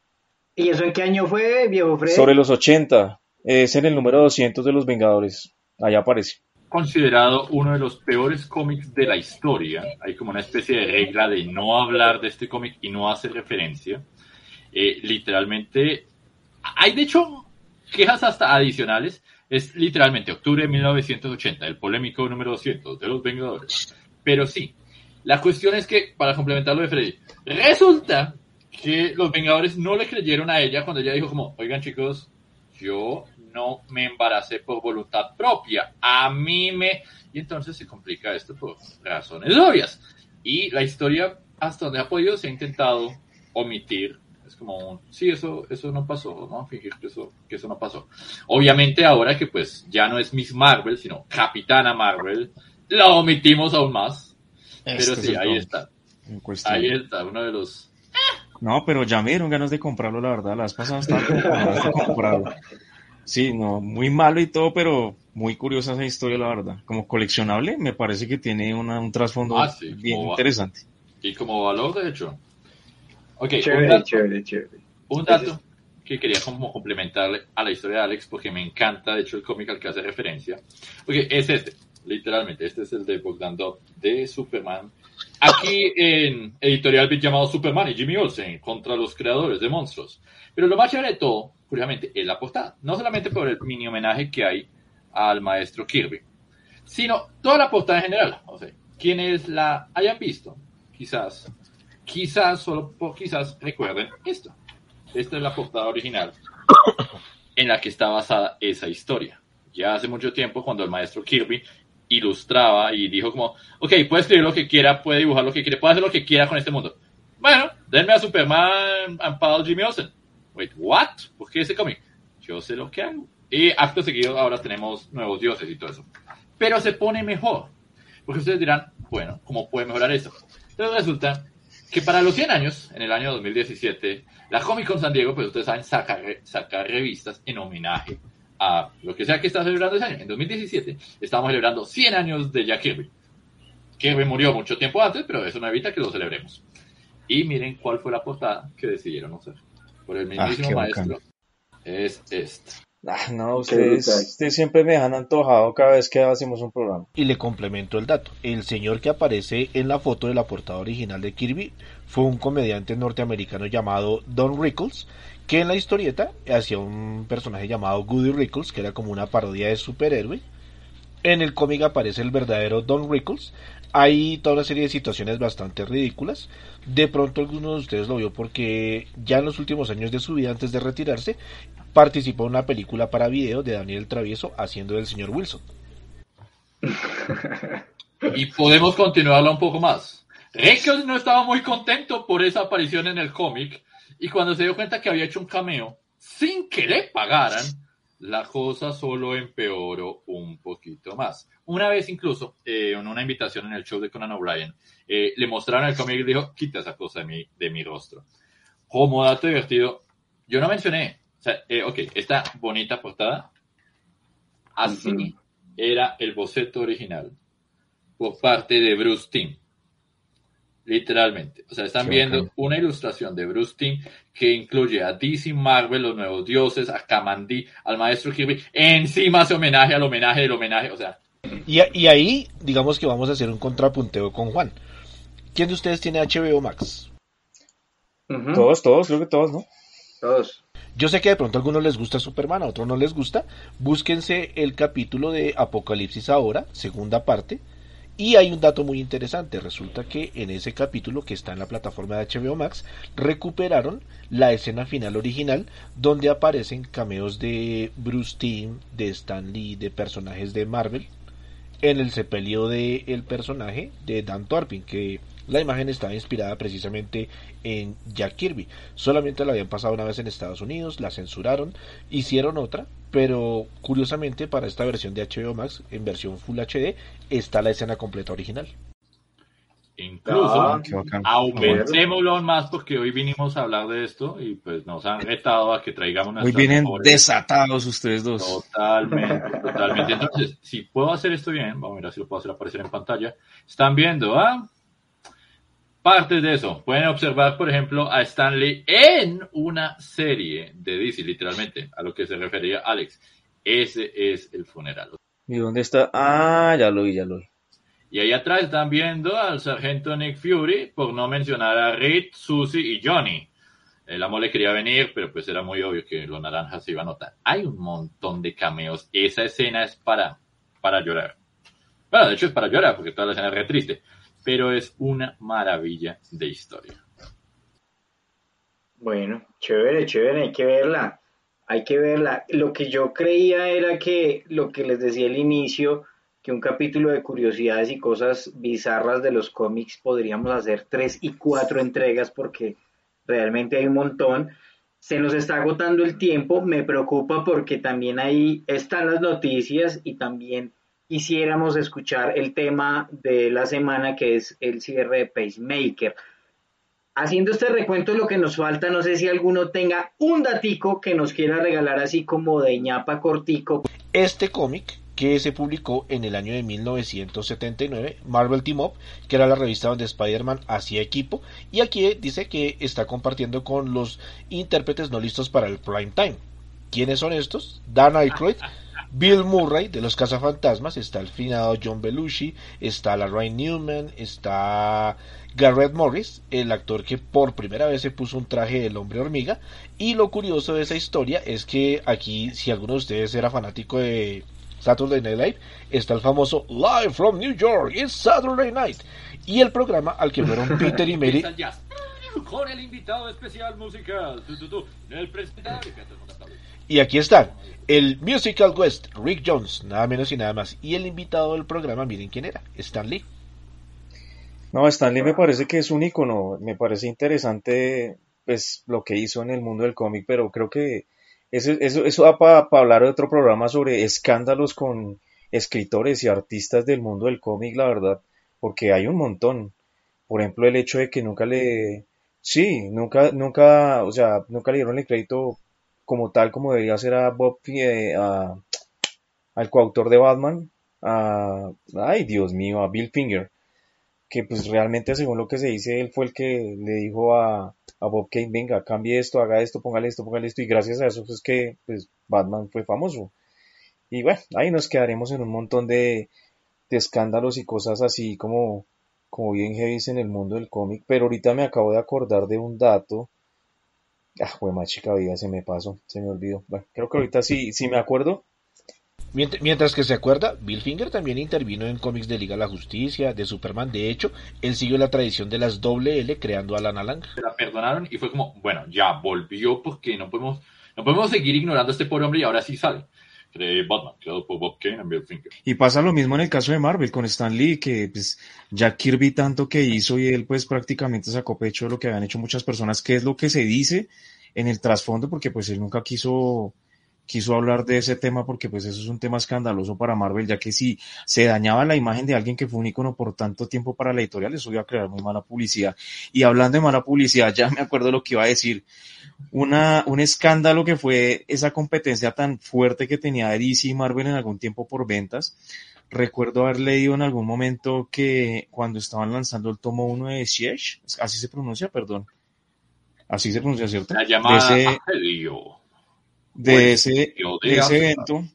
¿Y eso en qué año fue, viejo Fred? Sobre los 80, es en el número 200 de los Vengadores, allá aparece considerado uno de los peores cómics de la historia. Hay como una especie de regla de no hablar de este cómic y no hacer referencia. Eh, literalmente, hay de hecho quejas hasta adicionales. Es literalmente octubre de 1980, el polémico número 200 de los Vengadores. Pero sí, la cuestión es que, para complementar lo de Freddy, resulta que los Vengadores no le creyeron a ella cuando ella dijo como, oigan chicos, yo no me embaracé por voluntad propia. A mí me... Y entonces se complica esto por razones obvias. Y la historia, hasta donde ha podido, se ha intentado omitir. Es como un, sí, eso, eso no pasó, ¿no? Fingir que eso, que eso no pasó. Obviamente ahora que pues ya no es Miss Marvel, sino Capitana Marvel, la omitimos aún más. Pero sí, ahí está. Ahí está, uno de los no, pero ya me dieron ganas de comprarlo, la verdad. Las pasadas estaba comprarlo. Sí, no, muy malo y todo, pero muy curiosa esa historia, la verdad. Como coleccionable, me parece que tiene un trasfondo ah, bien interesante. Y como valor, de hecho. Ok, chévere, un dato, chévere, chévere. Un dato que quería como complementarle a la historia de Alex, porque me encanta, de hecho, el cómic al que hace referencia. Porque es este, literalmente, este es el de de Superman. Aquí en editorial llamado Superman y Jimmy Olsen contra los creadores de monstruos. Pero lo más chévere de todo, curiosamente, es la portada. No solamente por el mini homenaje que hay al maestro Kirby, sino toda la portada en general. O sea, quienes la hayan visto, quizás, quizás, solo por quizás recuerden esto. Esta es la portada original en la que está basada esa historia. Ya hace mucho tiempo, cuando el maestro Kirby ilustraba y dijo como, ok, puede escribir lo que quiera, puede dibujar lo que quiera, puede hacer lo que quiera con este mundo. Bueno, denme a Superman and Jimmy Olsen. Wait, what? ¿Por qué ese cómic? Yo sé lo que hago. Y acto seguido ahora tenemos nuevos dioses y todo eso. Pero se pone mejor. Porque ustedes dirán, bueno, ¿cómo puede mejorar eso? Entonces resulta que para los 100 años, en el año 2017, la Comic Con San Diego, pues ustedes saben, sacar, revistas en homenaje a lo que sea que está celebrando ese año. En 2017 estamos celebrando 100 años de Jack Kirby. Kirby murió mucho tiempo antes, pero eso no evita que lo celebremos. Y miren cuál fue la portada que decidieron hacer por el ah, mismísimo maestro, es esta. Ah, no, ustedes, siempre me dejan antojado cada vez que hacemos un programa. Y le complemento el dato. El señor que aparece en la foto de la portada original de Kirby fue un comediante norteamericano llamado Don Rickles, que en la historieta hacía un personaje llamado Goody Rickles, que era como una parodia de superhéroe. En el cómic aparece el verdadero Don Rickles, hay toda una serie de situaciones bastante ridículas. De pronto alguno de ustedes lo vio porque ya en los últimos años de su vida, antes de retirarse, participó en una película para video de Daniel Travieso haciendo del señor Wilson. Y podemos continuarla un poco más. Reckles no estaba muy contento por esa aparición en el cómic y cuando se dio cuenta que había hecho un cameo sin que le pagaran, la cosa solo empeoró un poquito más. Una vez incluso, eh, en una invitación en el show de Conan O'Brien, eh, le mostraron el cómic y dijo, quita esa cosa de mi, de mi rostro. Como dato divertido, yo no mencioné, o sea, eh, ok, esta bonita portada, así era el boceto original por parte de Bruce Timm. Literalmente. O sea, están viendo una ilustración de Bruce Timm que incluye a DC Marvel, los nuevos dioses, a Kamandi, al maestro Kirby. Encima hace homenaje al homenaje del homenaje. O sea. Y, y ahí, digamos que vamos a hacer un contrapunteo con Juan. ¿Quién de ustedes tiene HBO Max? Todos, todos, creo que todos, ¿no? Todos. Yo sé que de pronto a algunos les gusta Superman, a otros no les gusta. Búsquense el capítulo de Apocalipsis ahora, segunda parte y hay un dato muy interesante, resulta que en ese capítulo que está en la plataforma de HBO Max, recuperaron la escena final original donde aparecen cameos de Bruce Timm, de Stan Lee, de personajes de Marvel, en el sepelio del el personaje de Dan Torpin, que la imagen estaba inspirada precisamente en Jack Kirby. Solamente la habían pasado una vez en Estados Unidos, la censuraron, hicieron otra, pero curiosamente para esta versión de HBO Max, en versión Full HD, está la escena completa original. Incluso, ah, aumentémoslo más porque hoy vinimos a hablar de esto y pues nos han retado a que traigamos Hoy vienen desatados ustedes dos. Totalmente, totalmente. Entonces, si puedo hacer esto bien, vamos a ver si lo puedo hacer aparecer en pantalla. Están viendo, ¿ah? Partes de eso. Pueden observar, por ejemplo, a Stanley en una serie de DC, literalmente, a lo que se refería Alex. Ese es el funeral. ¿Y dónde está? Ah, ya lo vi, ya lo vi. Y ahí atrás están viendo al sargento Nick Fury, por no mencionar a Reed, Susie y Johnny. El amo le quería venir, pero pues era muy obvio que los naranjas se iban a notar. Hay un montón de cameos. Esa escena es para, para llorar. Bueno, de hecho es para llorar, porque toda la escena es re triste pero es una maravilla de historia. Bueno, chévere, chévere, hay que verla, hay que verla. Lo que yo creía era que lo que les decía al inicio, que un capítulo de curiosidades y cosas bizarras de los cómics podríamos hacer tres y cuatro entregas porque realmente hay un montón. Se nos está agotando el tiempo, me preocupa porque también ahí están las noticias y también quisiéramos escuchar el tema de la semana que es el cierre de Pacemaker. Haciendo este recuento lo que nos falta, no sé si alguno tenga un datico que nos quiera regalar así como de ñapa cortico. Este cómic que se publicó en el año de 1979, Marvel Team Up, que era la revista donde Spider-Man hacía equipo, y aquí dice que está compartiendo con los intérpretes no listos para el prime time. ¿Quiénes son estos? Dan Aykroyd, Bill Murray de los Cazafantasmas, está el finado John Belushi, está la Ryan Newman, está Garrett Morris, el actor que por primera vez se puso un traje del hombre hormiga. Y lo curioso de esa historia es que aquí, si alguno de ustedes era fanático de Saturday Night Live, está el famoso Live from New York, it's Saturday Night. Y el programa al que fueron Peter y Mary. Con el invitado especial musical, y aquí está, el Musical West, Rick Jones, nada menos y nada más. Y el invitado del programa, miren quién era, Stan Lee. No, Stan Lee me parece que es un icono, me parece interesante pues lo que hizo en el mundo del cómic, pero creo que eso, eso, eso da para hablar de otro programa sobre escándalos con escritores y artistas del mundo del cómic, la verdad, porque hay un montón. Por ejemplo, el hecho de que nunca le, sí, nunca, nunca, o sea, nunca le dieron el crédito como tal como debería ser a Bob, eh, al coautor de Batman, a, ay Dios mío, a Bill Finger, que pues realmente según lo que se dice, él fue el que le dijo a, Bob Kane, venga, cambie esto, haga esto, póngale esto, póngale esto, y gracias a eso es pues, que pues, Batman fue famoso. Y bueno, ahí nos quedaremos en un montón de, de escándalos y cosas así como, como bien heavy en el mundo del cómic, pero ahorita me acabo de acordar de un dato Ah, más chica vida, se me pasó, se me olvidó. Bueno, creo que ahorita sí, sí me acuerdo. Mientras que se acuerda, Bill Finger también intervino en cómics de Liga de la Justicia, de Superman. De hecho, él siguió la tradición de las doble L creando a Lana Lang. La perdonaron y fue como, bueno, ya volvió porque no podemos, no podemos seguir ignorando a este pobre hombre y ahora sí sale. Y. Y pasa lo mismo en el caso de Marvel con Stan Lee, que pues Jack Kirby tanto que hizo y él pues prácticamente sacó pecho de lo que habían hecho muchas personas, que es lo que se dice en el trasfondo, porque pues él nunca quiso quiso hablar de ese tema porque pues eso es un tema escandaloso para Marvel, ya que si se dañaba la imagen de alguien que fue un icono por tanto tiempo para la editorial, eso iba a crear muy mala publicidad. Y hablando de mala publicidad, ya me acuerdo lo que iba a decir. Una, un escándalo que fue esa competencia tan fuerte que tenía DC y Marvel en algún tiempo por ventas. Recuerdo haber leído en algún momento que cuando estaban lanzando el tomo 1 de Siege, así se pronuncia, perdón. Así se pronuncia, ¿cierto? La llamada de de ese, ese evento.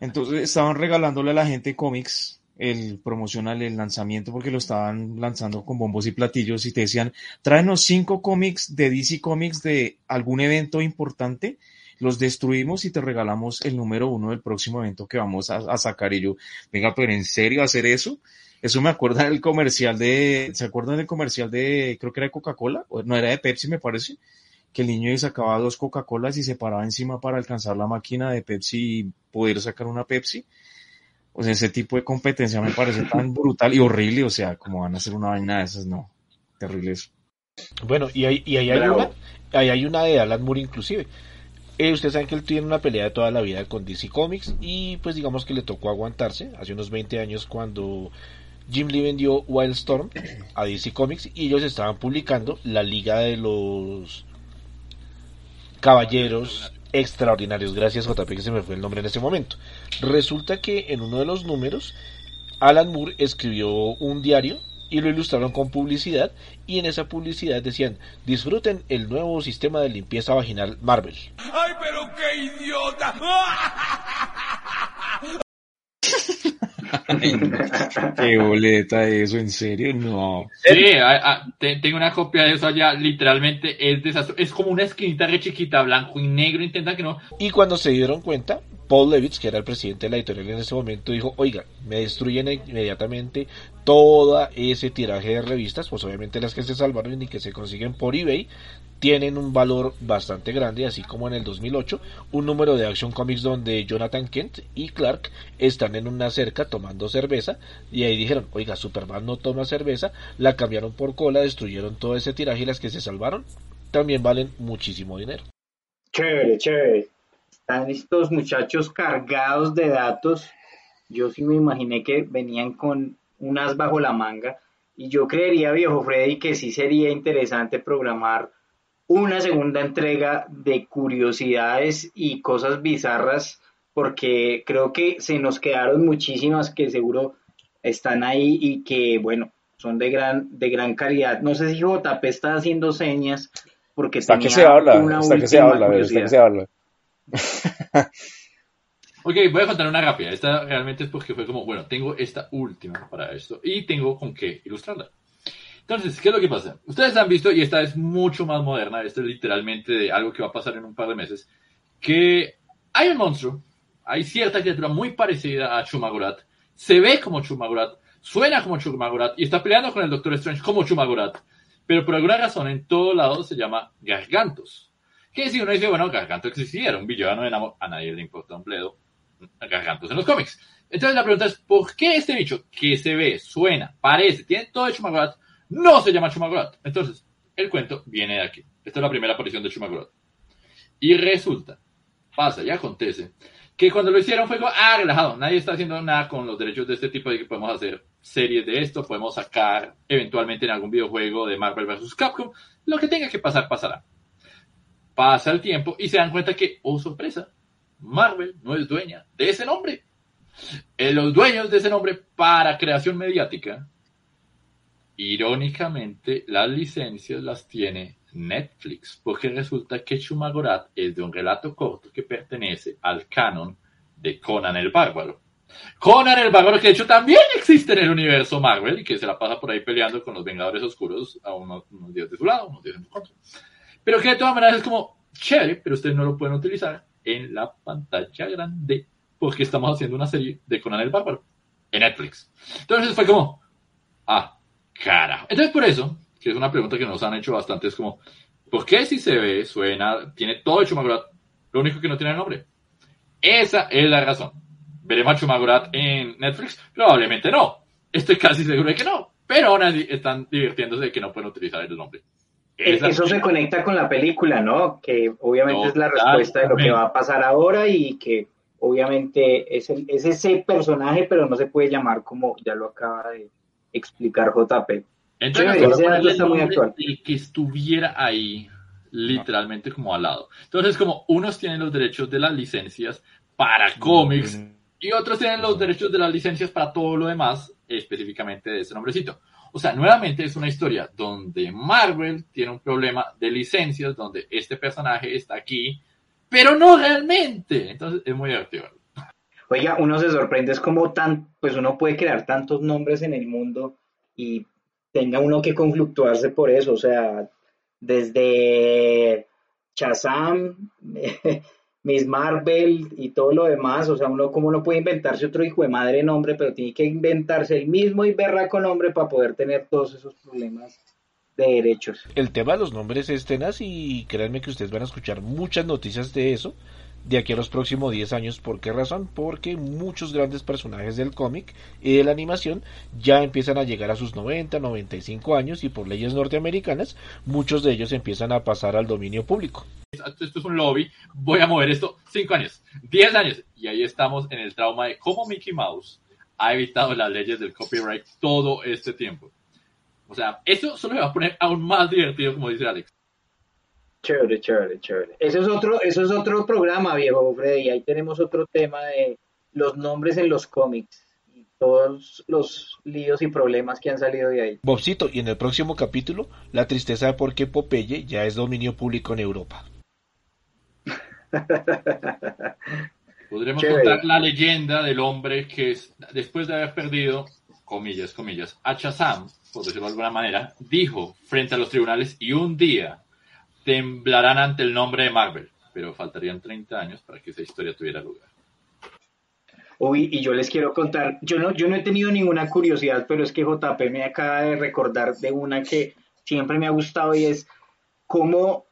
Entonces estaban regalándole a la gente cómics, el promocional, el lanzamiento, porque lo estaban lanzando con bombos y platillos y te decían, tráenos cinco cómics de DC Comics de algún evento importante, los destruimos y te regalamos el número uno del próximo evento que vamos a, sacar. Y yo, venga, pero ¿en serio hacer eso? Eso me acuerda del comercial de, ¿se acuerdan del comercial de, creo que era de Coca-Cola? No, era de Pepsi, me parece que el niño sacaba dos Coca-Colas y se paraba encima para alcanzar la máquina de Pepsi y poder sacar una Pepsi. O sea, ese tipo de competencia me parece tan brutal y horrible. O sea, como van a hacer una vaina de esas, no. Terrible eso. Bueno, y, ahí, hay una, ahí hay una de Alan Moore inclusive. Eh, ustedes saben que él tiene una pelea de toda la vida con DC Comics y pues digamos que le tocó aguantarse hace unos 20 años cuando Jim Lee vendió Wildstorm a DC Comics y ellos estaban publicando la Liga de los Caballeros Extraordinarios. Gracias, JP, que se me fue el nombre en ese momento. Resulta que en uno de los números, Alan Moore escribió un diario y lo ilustraron con publicidad y en esa publicidad decían disfruten el nuevo sistema de limpieza vaginal Marvel. ¡Ay, pero qué idiota! Qué boleta eso, en serio, no. Sí, tengo una copia de eso allá, literalmente es desastre. Es como una esquinita re chiquita, blanco y negro, intenta que no. Y cuando se dieron cuenta, Paul Levitz, que era el presidente de la editorial en ese momento, dijo, oiga, me destruyen inmediatamente toda ese tiraje de revistas, pues obviamente las que se salvaron y que se consiguen por eBay, tienen un valor bastante grande, así como en el 2008, un número de Action Comics donde Jonathan Kent y Clark están en una cerca tomando cerveza, y ahí dijeron, oiga, Superman no toma cerveza, la cambiaron por cola, destruyeron todo ese tiraje y las que se salvaron también valen muchísimo dinero. Chévere, chévere están estos muchachos cargados de datos. Yo sí me imaginé que venían con unas bajo la manga. Y yo creería, viejo Freddy, que sí sería interesante programar una segunda entrega de curiosidades y cosas bizarras, porque creo que se nos quedaron muchísimas que seguro están ahí y que, bueno, son de gran, de gran calidad. No sé si JP está haciendo señas, porque está que se habla, está que se habla, está que se habla. ok, voy a contar una rápida. Esta realmente es porque fue como, bueno, tengo esta última para esto y tengo con qué ilustrarla. Entonces, ¿qué es lo que pasa? Ustedes han visto, y esta es mucho más moderna, esto es literalmente de algo que va a pasar en un par de meses, que hay un monstruo, hay cierta criatura muy parecida a Chumagorat, se ve como Chumagorat, suena como Chumagorat y está peleando con el Doctor Strange como Chumagorat, pero por alguna razón en todo lado se llama Gargantos. Que si uno dice, bueno, Garganto existía, era un villano de Namor, a nadie le importa un pledo Gargantos en los cómics. Entonces la pregunta es, ¿por qué este bicho que se ve, suena, parece, tiene todo de Chumagorat, no se llama Chumagorat? Entonces, el cuento viene de aquí. Esta es la primera aparición de Chumagorat. Y resulta, pasa y acontece, que cuando lo hicieron fue como, ah, relajado, nadie está haciendo nada con los derechos de este tipo de que podemos hacer series de esto, podemos sacar eventualmente en algún videojuego de Marvel vs. Capcom, lo que tenga que pasar, pasará. Pasa el tiempo y se dan cuenta que, oh sorpresa, Marvel no es dueña de ese nombre. Eh, los dueños de ese nombre para creación mediática, irónicamente, las licencias las tiene Netflix, porque resulta que Chumagorat es de un relato corto que pertenece al canon de Conan el Bárbaro. Conan el Bárbaro, que de hecho también existe en el universo Marvel y que se la pasa por ahí peleando con los Vengadores Oscuros a unos, unos días de su lado, unos días en su contra. Pero que de todas maneras es como chévere, pero ustedes no lo pueden utilizar en la pantalla grande porque estamos haciendo una serie de Conan el Bárbaro en Netflix. Entonces fue como, ah, cara. Entonces por eso, que es una pregunta que nos han hecho bastante, es como, ¿por qué si se ve, suena, tiene todo hecho Chumagorat, lo único que no tiene el nombre? Esa es la razón. ¿Veremos a Chumagorat en Netflix? Probablemente no. Estoy casi seguro de que no. Pero aún así están divirtiéndose de que no pueden utilizar el nombre. Eso se conecta con la película, ¿no? Que obviamente es la respuesta de lo que va a pasar ahora y que obviamente es, es ese personaje, pero no se puede llamar como ya lo acaba de explicar JP. Entonces, muy actual. El que estuviera ahí, literalmente como al lado. Entonces, como unos tienen los derechos de las licencias para cómics y otros tienen los derechos de las licencias para todo lo demás, específicamente de ese nombrecito. O sea, nuevamente es una historia donde Marvel tiene un problema de licencias, donde este personaje está aquí, pero no realmente. Entonces es muy divertido. Oiga, uno se sorprende, es como tan, pues uno puede crear tantos nombres en el mundo y tenga uno que conflictuarse por eso, o sea, desde Shazam, Miss Marvel y todo lo demás, o sea, uno como no puede inventarse otro hijo de madre nombre, pero tiene que inventarse el mismo y berraco nombre para poder tener todos esos problemas de derechos. El tema de los nombres es tenaz y créanme que ustedes van a escuchar muchas noticias de eso de aquí a los próximos 10 años. ¿Por qué razón? Porque muchos grandes personajes del cómic y de la animación ya empiezan a llegar a sus 90, 95 años y por leyes norteamericanas muchos de ellos empiezan a pasar al dominio público. Esto es un lobby, voy a mover esto 5 años, 10 años y ahí estamos en el trauma de cómo Mickey Mouse ha evitado las leyes del copyright todo este tiempo. O sea, eso solo me va a poner aún más divertido, como dice Alex. Chévere, chévere, chévere. Eso es otro, eso es otro programa, viejo Freddy. Ahí tenemos otro tema de los nombres en los cómics y todos los líos y problemas que han salido de ahí. Bobcito, y en el próximo capítulo, la tristeza de por qué Popeye ya es dominio público en Europa. Podremos contar la leyenda del hombre que después de haber perdido, comillas, comillas, a Chazam, por decirlo de alguna manera, dijo frente a los tribunales y un día temblarán ante el nombre de Marvel, pero faltarían 30 años para que esa historia tuviera lugar. Uy, y yo les quiero contar, yo no, yo no he tenido ninguna curiosidad, pero es que JP me acaba de recordar de una que siempre me ha gustado y es cómo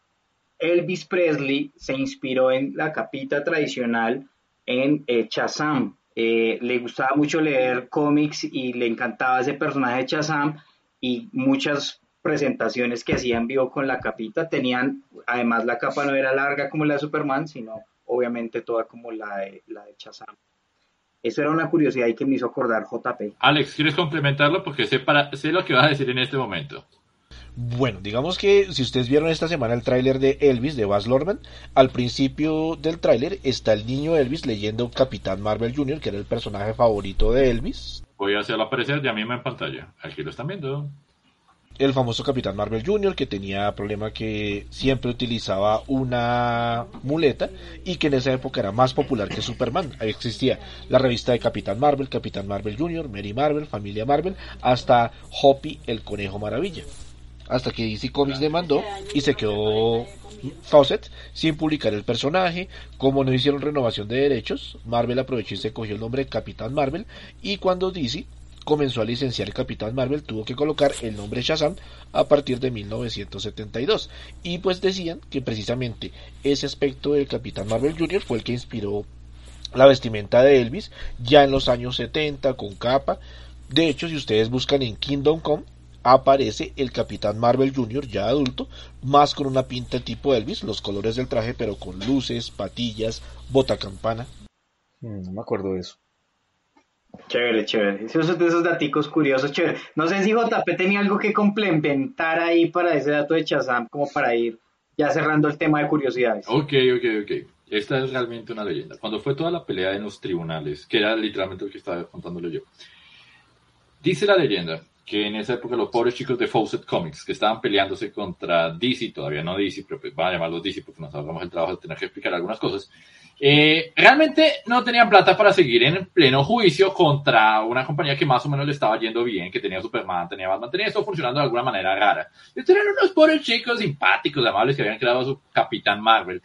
Elvis Presley se inspiró en la capita tradicional en eh, Shazam. Eh, le gustaba mucho leer cómics y le encantaba ese personaje de Shazam y muchas presentaciones que hacían vivo con la capita tenían, además la capa no era larga como la de Superman, sino obviamente toda como la de, la de Shazam. Eso era una curiosidad y que me hizo acordar JP. Alex, ¿quieres complementarlo? Porque sé, para, sé lo que vas a decir en este momento. Bueno, digamos que si ustedes vieron esta semana el tráiler de Elvis de Baz Luhrmann, al principio del tráiler está el niño Elvis leyendo Capitán Marvel Jr., que era el personaje favorito de Elvis. Voy a hacerlo aparecer ya mismo en pantalla. Aquí lo están viendo el famoso Capitán Marvel Jr., que tenía problema que siempre utilizaba una muleta y que en esa época era más popular que Superman. Ahí existía la revista de Capitán Marvel, Capitán Marvel Jr., Mary Marvel, Familia Marvel, hasta Hoppy el Conejo Maravilla. Hasta que DC Comics demandó y se quedó Fawcett sin publicar el personaje. Como no hicieron renovación de derechos, Marvel aprovechó y se cogió el nombre de Capitán Marvel. Y cuando DC comenzó a licenciar el Capitán Marvel, tuvo que colocar el nombre Shazam a partir de 1972. Y pues decían que precisamente ese aspecto del Capitán Marvel Jr. fue el que inspiró la vestimenta de Elvis ya en los años 70 con capa. De hecho, si ustedes buscan en Kingdom Come, aparece el Capitán Marvel Jr. ya adulto, más con una pinta tipo Elvis, los colores del traje, pero con luces, patillas, bota campana. Mm, no me acuerdo de eso. Chévere, chévere. Esos de esos daticos curiosos, chévere. No sé si JP tenía algo que complementar ahí para ese dato de Chazam, como para ir ya cerrando el tema de curiosidades. Ok, ok, ok. Esta es realmente una leyenda. Cuando fue toda la pelea en los tribunales, que era literalmente lo que estaba contándole yo, dice la leyenda que en esa época los pobres chicos de Fawcett Comics, que estaban peleándose contra DC, todavía no DC, pero pues van a llamarlos DC porque nos hagamos el trabajo de tener que explicar algunas cosas, eh, realmente no tenían plata para seguir en pleno juicio contra una compañía que más o menos le estaba yendo bien, que tenía Superman, tenía Batman, tenía esto funcionando de alguna manera rara. Y eran unos pobres chicos simpáticos, amables, que habían creado a su Capitán Marvel.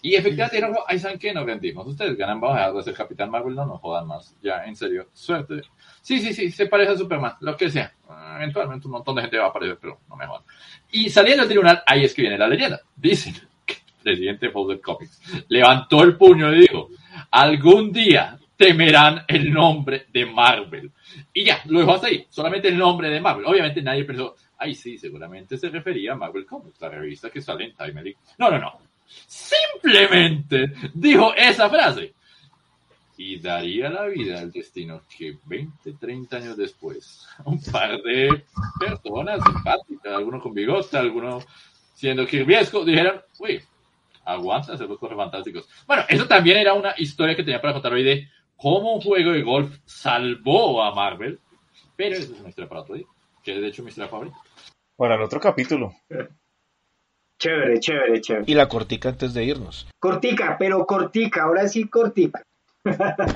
Y efectivamente dijeron, ay, ¿saben qué? Nos rendimos. Ustedes ganan, vamos a dejar de ser Capitán Marvel, no nos jodan más. Ya, en serio, suerte. Sí, sí, sí, se parece a Superman, lo que sea. Eventualmente un montón de gente va a aparecer, pero no me jodan. Y saliendo del tribunal, ahí es que viene la leyenda. Dicen, presidente de Fawcett Comics, levantó el puño y dijo, algún día temerán el nombre de Marvel. Y ya, lo dejó hasta ahí, solamente el nombre de Marvel. Obviamente nadie pensó, ay sí, seguramente se refería a Marvel Comics, la revista que sale en Time No, no, no. Simplemente dijo esa frase. Y daría la vida al destino que 20, 30 años después, un par de personas simpáticas, algunos con bigote, algunos siendo kirbiesco, dijeron, uy, aguanta hacer los corres fantásticos. Bueno, eso también era una historia que tenía para contar hoy de cómo un juego de golf salvó a Marvel, pero eso es una historia para otro día, que es de hecho mi historia favorita. Para el otro capítulo. Chévere, chévere, chévere. Y la cortica antes de irnos. Cortica, pero cortica, ahora sí cortica.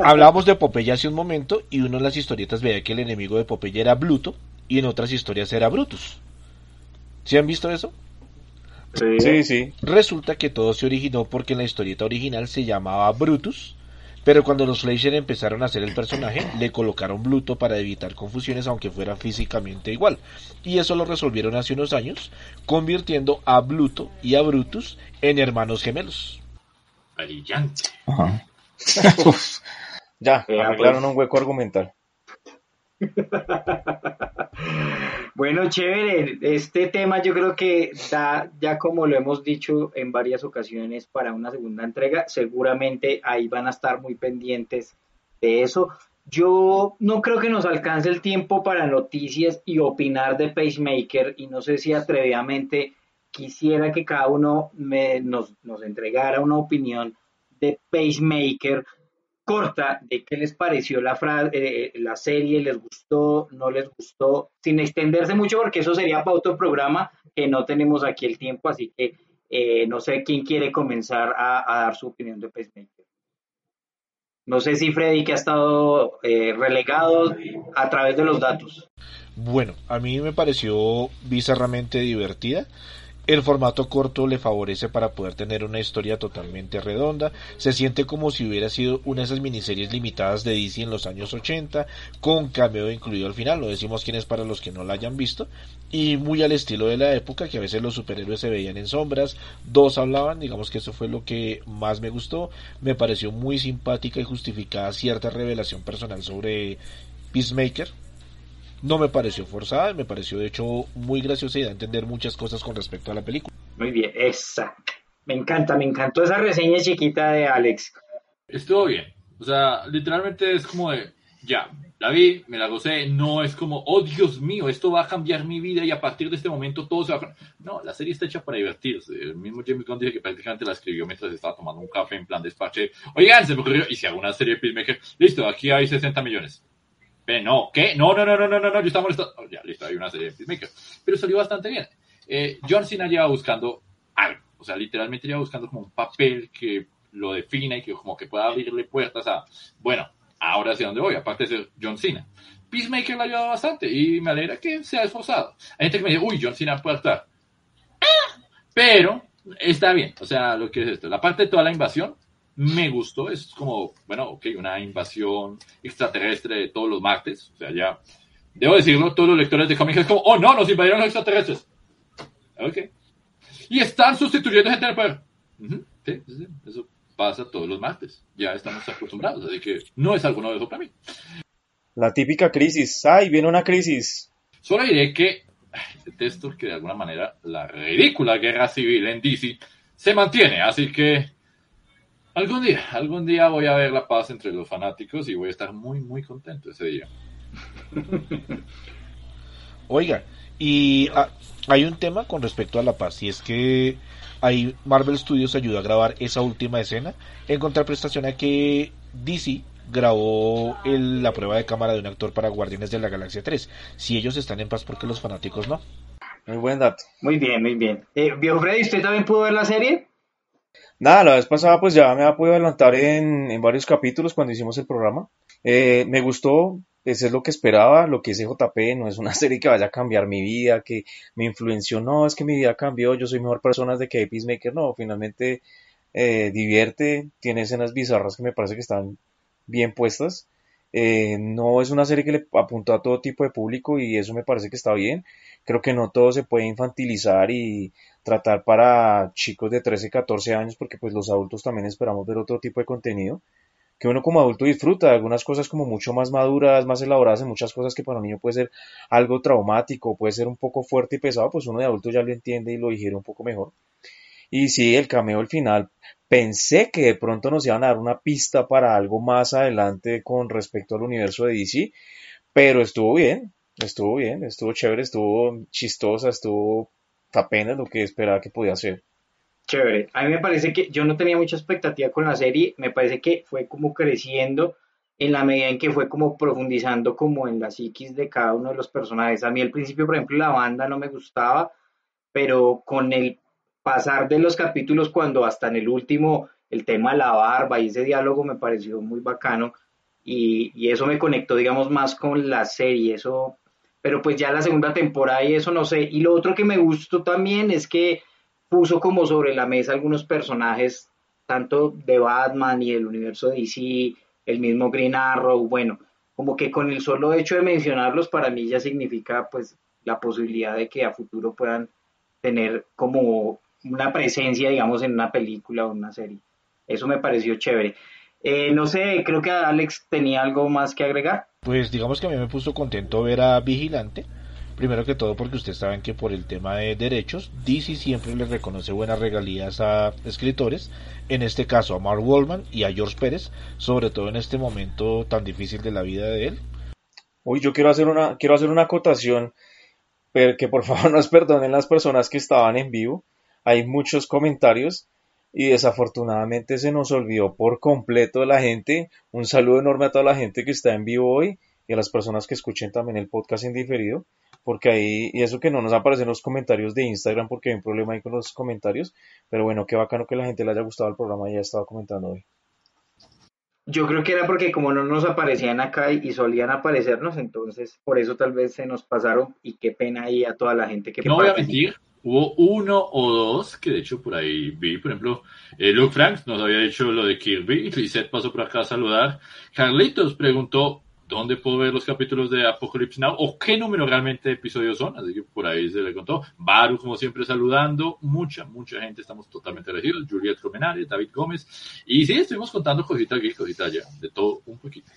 Hablábamos de Popeye hace un momento y uno de las historietas veía que el enemigo de Popeye era Bluto y en otras historias era Brutus. ¿Sí han visto eso? Sí. sí, Resulta que todo se originó porque en la historieta original se llamaba Brutus, pero cuando los Fleischer empezaron a hacer el personaje, le colocaron Bluto para evitar confusiones aunque fuera físicamente igual. Y eso lo resolvieron hace unos años, convirtiendo a Bluto y a Brutus en hermanos gemelos. Brillante. ya, arreglaron un hueco argumental. bueno, chévere. Este tema yo creo que da, ya como lo hemos dicho en varias ocasiones, para una segunda entrega. Seguramente ahí van a estar muy pendientes de eso. Yo no creo que nos alcance el tiempo para noticias y opinar de Pacemaker y no sé si atrevidamente quisiera que cada uno me, nos, nos entregara una opinión de Pacemaker corta de qué les pareció la, eh, la serie, les gustó, no les gustó, sin extenderse mucho porque eso sería para otro programa que no tenemos aquí el tiempo, así que eh, no sé quién quiere comenzar a, dar su opinión de Pacemaker. No sé si Freddy que ha estado eh, relegado a través de los datos. Bueno, a mí me pareció bizarramente divertida. El formato corto le favorece para poder tener una historia totalmente redonda. Se siente como si hubiera sido una de esas miniseries limitadas de DC en los años 80, con cameo incluido al final. No decimos quién es para los que no la hayan visto. Y muy al estilo de la época, que a veces los superhéroes se veían en sombras, dos hablaban. Digamos que eso fue lo que más me gustó. Me pareció muy simpática y justificada cierta revelación personal sobre Peacemaker no me pareció forzada, me pareció de hecho muy graciosa y da a entender muchas cosas con respecto a la película. Muy bien, esa. Me encanta, me encantó esa reseña chiquita de Alex. Estuvo bien. O sea, literalmente es como de, ya, la vi, me la gocé, no es como, oh Dios mío, esto va a cambiar mi vida y a partir de este momento todo se va a... No, la serie está hecha para divertirse. El mismo James Gunn dice que prácticamente la escribió mientras estaba tomando un café en plan despache. Oigan, se me ocurrió, y si hago una serie de Peacemaker, listo, aquí hay 60 millones no, ¿qué? No, no, no, no, no, no, yo estaba molestando. Oh, ya, listo, hay una serie de Peacemaker. Pero salió bastante bien. Eh, John Cena lleva buscando algo. O sea, literalmente lleva buscando como un papel que lo defina y que como que pueda abrirle puertas a, bueno, ahora sí dónde voy, aparte de ser John Cena. Peacemaker le ha ayudado bastante y me alegra que se ha esforzado. Hay gente que me dice, uy, John Cena puede actuar. Pero está bien, o sea, lo que es esto. La parte de toda la invasión me gustó, es como, bueno, ok, una invasión extraterrestre de todos los martes, o sea, ya, debo decirlo, todos los lectores de cómics es como, oh no, nos invadieron los extraterrestres. Ok. Y están sustituyendo gente en el poder. sí, sí, eso pasa todos los martes, ya estamos acostumbrados, así que no es algo nuevo para mí. La típica crisis, ay, viene una crisis. Solo diré que detesto que de alguna manera la ridícula guerra civil en DC se mantiene, así que Algún día, algún día voy a ver la paz entre los fanáticos y voy a estar muy, muy contento ese día. Oiga, y ah, hay un tema con respecto a la paz, y es que ahí Marvel Studios ayudó a grabar esa última escena en contraprestación a que DC grabó la prueba de cámara de un actor para Guardianes de la Galaxia 3. Si ellos están en paz, porque los fanáticos no? Muy buen dato. Muy bien, muy bien. Eh, Viejo Freddy, ¿usted también pudo ver la serie? Nada, la vez pasada pues ya me ha podido adelantar en, varios capítulos cuando hicimos el programa. Eh, me gustó, eso es lo que esperaba, lo que es JP, no es una serie que vaya a cambiar mi vida, que me influenció, no, es que mi vida cambió, yo soy mejor persona de que Peacemaker, no, finalmente eh, divierte, tiene escenas bizarras que me parece que están bien puestas. Eh, no es una serie que le apuntó a todo tipo de público y eso me parece que está bien. Creo que no todo se puede infantilizar y tratar para chicos de 13, 14 años porque pues los adultos también esperamos ver otro tipo de contenido que uno como adulto disfruta de algunas cosas como mucho más maduras, más elaboradas en muchas cosas que para un niño puede ser algo traumático, puede ser un poco fuerte y pesado, pues uno de adulto ya lo entiende y lo digiere un poco mejor. Y sí, el cameo al final, pensé que de pronto nos iban a dar una pista para algo más adelante con respecto al universo de DC, pero estuvo bien, estuvo bien, estuvo chévere, estuvo chistosa, estuvo apenas lo que esperaba que podía ser. Chévere. A mí me parece que yo no tenía mucha expectativa con la serie, me parece que fue como creciendo en la medida en que fue como profundizando como en la psiquis de cada uno de los personajes. A mí al principio, por ejemplo, la banda no me gustaba, pero con el pasar de los capítulos cuando hasta en el último el tema de la barba y ese diálogo me pareció muy bacano y, y eso me conectó digamos más con la serie, eso pero pues ya la segunda temporada y eso no sé. Y lo otro que me gustó también es que puso como sobre la mesa algunos personajes, tanto de Batman y del universo DC, el mismo Green Arrow, bueno, como que con el solo hecho de mencionarlos para mí ya significa pues la posibilidad de que a futuro puedan tener como una presencia, digamos, en una película o una serie. Eso me pareció chévere. Eh, no sé, creo que Alex tenía algo más que agregar. Pues digamos que a mí me puso contento ver a Vigilante. Primero que todo porque ustedes saben que por el tema de derechos, DC siempre le reconoce buenas regalías a escritores, en este caso a Mark Wallman y a George Pérez, sobre todo en este momento tan difícil de la vida de él. Uy, yo quiero hacer una, quiero hacer una acotación, pero que por favor nos perdonen las personas que estaban en vivo. Hay muchos comentarios y desafortunadamente se nos olvidó por completo la gente. Un saludo enorme a toda la gente que está en vivo hoy y a las personas que escuchen también el podcast en diferido, porque ahí, y eso que no nos aparecen los comentarios de Instagram porque hay un problema ahí con los comentarios, pero bueno, qué bacano que la gente le haya gustado el programa y ya estaba comentando hoy. Yo creo que era porque como no nos aparecían acá y solían aparecernos, entonces por eso tal vez se nos pasaron y qué pena ahí a toda la gente que... No voy a mentir, Hubo uno o dos que de hecho por ahí vi, por ejemplo, eh, Luke Franks nos había dicho lo de Kirby, Lisette pasó por acá a saludar, Carlitos preguntó dónde puedo ver los capítulos de Apocalypse Now o qué número realmente de episodios son, así que por ahí se le contó, Baru como siempre saludando, mucha, mucha gente, estamos totalmente elegidos, Juliet Romenares, David Gómez, y sí, estuvimos contando cositas aquí, cositas allá, de todo un poquito.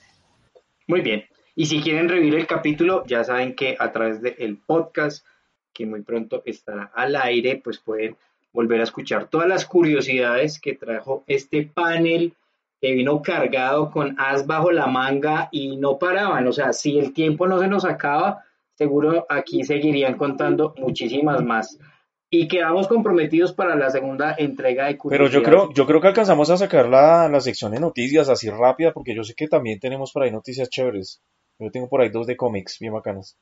Muy bien, y si quieren revivir el capítulo, ya saben que a través del podcast que muy pronto estará al aire, pues pueden volver a escuchar todas las curiosidades que trajo este panel que vino cargado con as bajo la manga y no paraban. O sea, si el tiempo no se nos acaba, seguro aquí seguirían contando muchísimas más. Y quedamos comprometidos para la segunda entrega de curiosidades. Pero yo creo, yo creo que alcanzamos a sacar la, la sección de noticias así rápida, porque yo sé que también tenemos por ahí noticias chéveres. Yo tengo por ahí dos de cómics bien bacanas.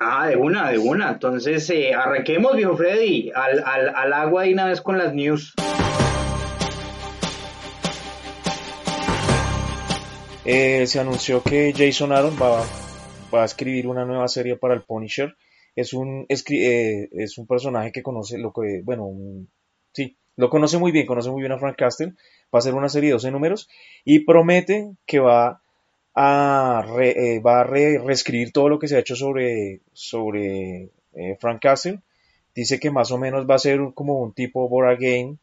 Ah, de una, de una. Entonces, eh, arranquemos, viejo Freddy, al, al, al agua y una vez con las news. Eh, se anunció que Jason Aaron va, a escribir una nueva serie para el Punisher. Es un, eh, es un personaje que conoce lo que, bueno, sí, lo conoce muy bien, conoce muy bien a Frank Castle. Va a ser una serie de 12 números y promete que va a eh, va a reescribir todo lo que se ha hecho sobre, sobre eh, Frank Castle. Dice que más o menos va a ser como un tipo Bora Game,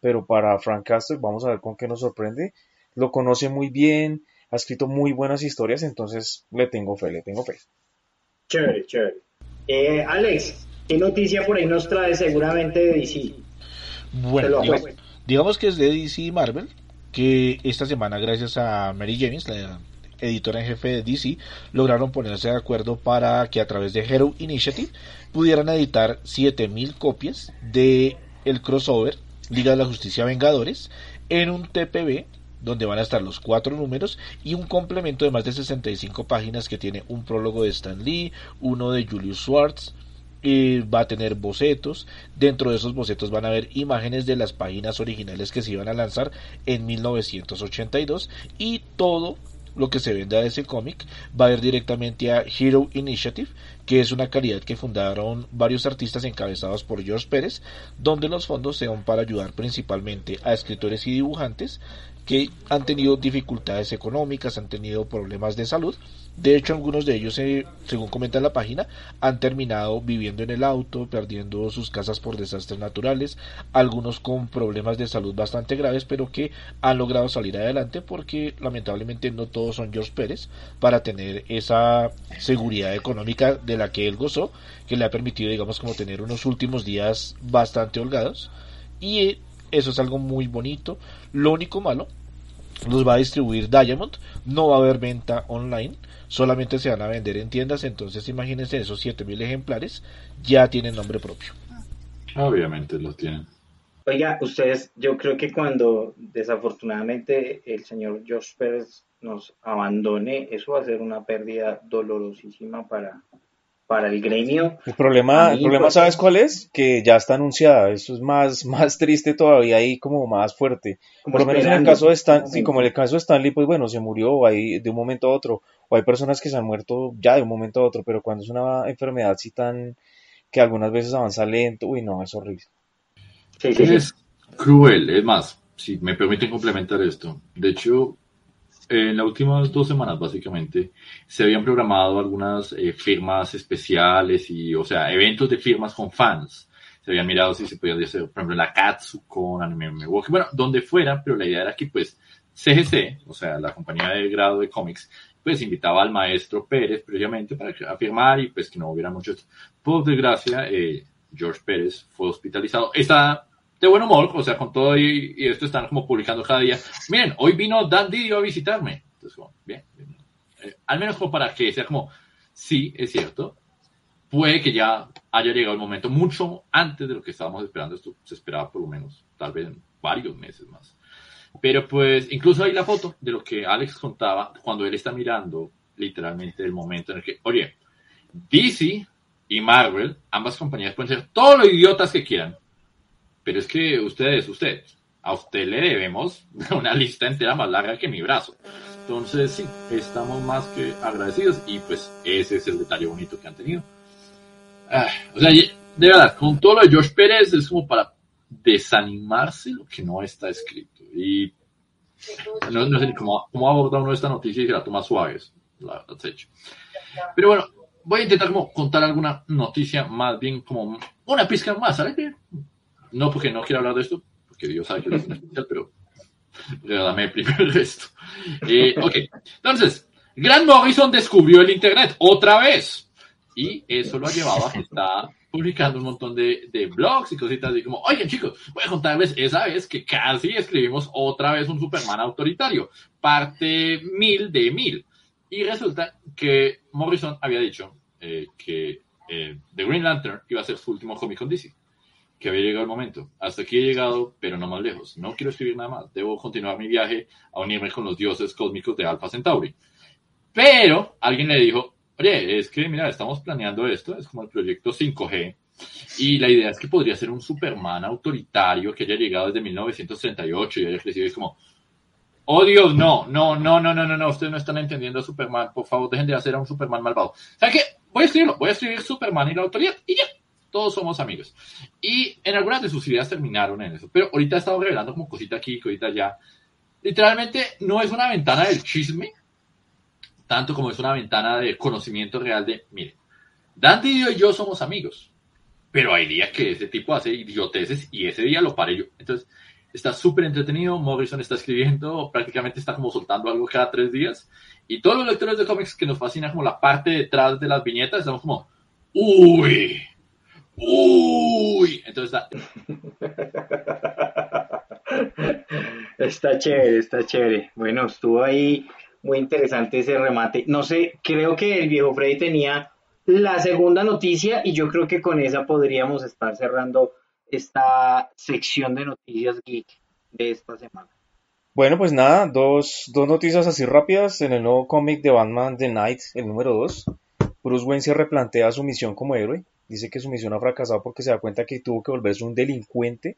pero para Frank Castle, vamos a ver con qué nos sorprende. Lo conoce muy bien, ha escrito muy buenas historias, entonces le tengo fe, le tengo fe. Chévere, chévere. Eh, Alex, ¿qué noticia por ahí nos trae seguramente de DC? Bueno, digamos, que es de DC y Marvel, que esta semana, gracias a Mary James, la editora en jefe de DC, lograron ponerse de acuerdo para que a través de Hero Initiative pudieran editar 7000 copias de el crossover Liga de la Justicia Vengadores en un TPB donde van a estar los cuatro números y un complemento de más de 65 páginas que tiene un prólogo de Stan Lee, uno de Julius Schwartz, y va a tener bocetos. Dentro de esos bocetos van a haber imágenes de las páginas originales que se iban a lanzar en 1982 y todo lo que se venda de ese cómic va a ir directamente a Hero Initiative, que es una caridad que fundaron varios artistas encabezados por George Pérez, donde los fondos sean para ayudar principalmente a escritores y dibujantes que han tenido dificultades económicas, han tenido problemas de salud. De hecho, algunos de ellos, eh, según comenta la página, han terminado viviendo en el auto, perdiendo sus casas por desastres naturales, algunos con problemas de salud bastante graves, pero que han logrado salir adelante porque lamentablemente no todos son George Pérez para tener esa seguridad económica de la que él gozó, que le ha permitido, digamos, como tener unos últimos días bastante holgados. Y eso es algo muy bonito. Lo único malo, los va a distribuir Diamond, no va a haber venta online, solamente se van a vender en tiendas, entonces imagínense esos 7000 ejemplares ya tienen nombre propio. Obviamente los tienen. Oiga, ustedes, yo creo que cuando desafortunadamente el señor Josh Pérez nos abandone, eso va a ser una pérdida dolorosísima para, para el gremio. El problema, el problema, pues, ¿sabes cuál es? Que ya está anunciada. Eso es más, más triste todavía y como más fuerte. Por lo menos en el caso de Stanley, como en el caso de Stanley, pues bueno, se murió ahí de un momento a otro. O hay personas que se han muerto ya de un momento a otro, pero cuando es una enfermedad así tan que algunas veces avanza lento, uy no, es horrible. es cruel, es más, si me permiten complementar esto. De hecho, en las últimas dos semanas, básicamente, se habían programado algunas eh, firmas especiales y, o sea, eventos de firmas con fans. Se habían mirado si se podía hacer, por ejemplo, la Katsu con Anime Milwaukee, bueno, donde fuera, pero la idea era que, pues, CGC, o sea, la compañía de grado de cómics, pues invitaba al maestro Pérez previamente para afirmar y pues que no hubiera mucho. Por desgracia, eh, George Pérez fue hospitalizado. Está de buen humor, o sea, con todo y, esto están como publicando cada día. Miren, hoy vino Dan Didio a visitarme. Entonces, bien, eh, al menos como para que sea como, sí, es cierto, puede que ya haya llegado el momento mucho antes de lo que estábamos esperando. Esto se esperaba por lo menos, tal vez varios meses más. Pero pues, incluso hay la foto de lo que Alex contaba cuando él está mirando literalmente el momento en el que, oye, DC y Marvel, ambas compañías pueden ser todos los idiotas que quieran, pero es que usted es usted. A usted le debemos una lista entera más larga que mi brazo. Entonces, sí, estamos más que agradecidos y pues ese es el detalle bonito que han tenido. Ah, o sea, de verdad, con todo lo de George Pérez es como para desanimarse lo que no está escrito. Y no, sé cómo, cómo abordar uno esta noticia y se la toma suaves. La, hecho. Pero bueno, voy a intentar como contar alguna noticia más bien como una pizca más, ¿sabes? No porque no quiero hablar de esto, porque Dios sabe que es especial, pero dame primero esto. Eh, ok, entonces, Grant Morrison descubrió el Internet otra vez. Y eso lo ha llevado a que está publicando un montón de, de blogs y cositas así como, oye chicos, voy a contarles esa vez que casi escribimos otra vez un Superman autoritario, parte mil de mil. Y resulta que Morrison había dicho eh, que eh, The Green Lantern iba a ser su último cómic con DC que había llegado el momento. Hasta aquí he llegado, pero no más lejos. No quiero escribir nada más. Debo continuar mi viaje a unirme con los dioses cósmicos de Alpha Centauri. Pero alguien le dijo, oye, es que mira, estamos planeando esto, es como el proyecto 5G. Y la idea es que podría ser un Superman autoritario que haya llegado desde 1938 y haya crecido. es como, oh Dios, no, no, no, no, no, no, no, ustedes no están entendiendo a Superman. Por favor, dejen de hacer a un Superman malvado. ¿Saben qué? Voy a escribirlo, voy a escribir Superman y la autoridad y ya todos somos amigos. Y en algunas de sus ideas terminaron en eso. Pero ahorita he estado revelando como cosita aquí, cosita allá. Literalmente no es una ventana del chisme, tanto como es una ventana de conocimiento real de, mire, Dante y yo somos amigos, pero hay días que ese tipo hace idioteces y ese día lo paré yo. Entonces, está súper entretenido, Morrison está escribiendo, prácticamente está como soltando algo cada tres días, y todos los lectores de cómics que nos fascina como la parte detrás de las viñetas, estamos como, uy, Uy, entonces está... chévere, está chévere. Bueno, estuvo ahí muy interesante ese remate. No sé, creo que el viejo Freddy tenía la segunda noticia y yo creo que con esa podríamos estar cerrando esta sección de noticias geek de esta semana. Bueno, pues nada, dos, dos noticias así rápidas. En el nuevo cómic de Batman The Night, el número 2, Bruce Wayne se replantea su misión como héroe Dice que su misión ha fracasado porque se da cuenta que tuvo que volverse un delincuente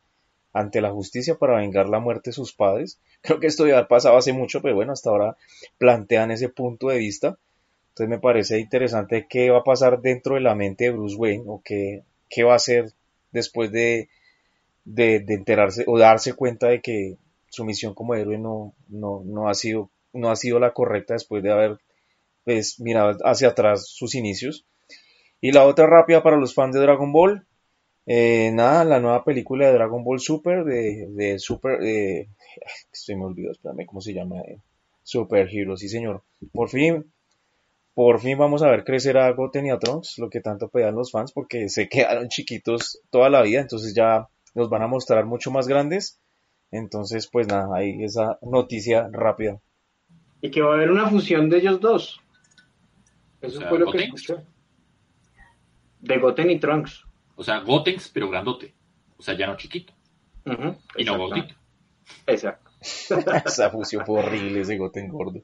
ante la justicia para vengar la muerte de sus padres. Creo que esto ya pasado hace mucho, pero bueno, hasta ahora plantean ese punto de vista. Entonces me parece interesante qué va a pasar dentro de la mente de Bruce Wayne o qué, qué va a hacer después de, de, enterarse o darse cuenta de que su misión como héroe no, no, no, ha sido, no ha sido la correcta después de haber pues, mirado hacia atrás sus inicios. Y la otra rápida para los fans de Dragon Ball, eh, nada, la nueva película de Dragon Ball Super, de, de Super, eh, estoy me olvidó, espérame cómo se llama, eh, Super Hero, sí señor. Por fin, por fin vamos a ver crecer a Goten y a Trunks, lo que tanto pedían los fans, porque se quedaron chiquitos toda la vida, entonces ya los van a mostrar mucho más grandes. Entonces, pues nada, ahí esa noticia rápida. Y que va a haber una fusión de ellos dos. Eso fue lo que escuché. De Goten y Trunks. O sea, Gotenks, pero grandote. O sea, ya no chiquito. y no gordito. Exacto. Esa fusión fue horrible, ese Goten gordo.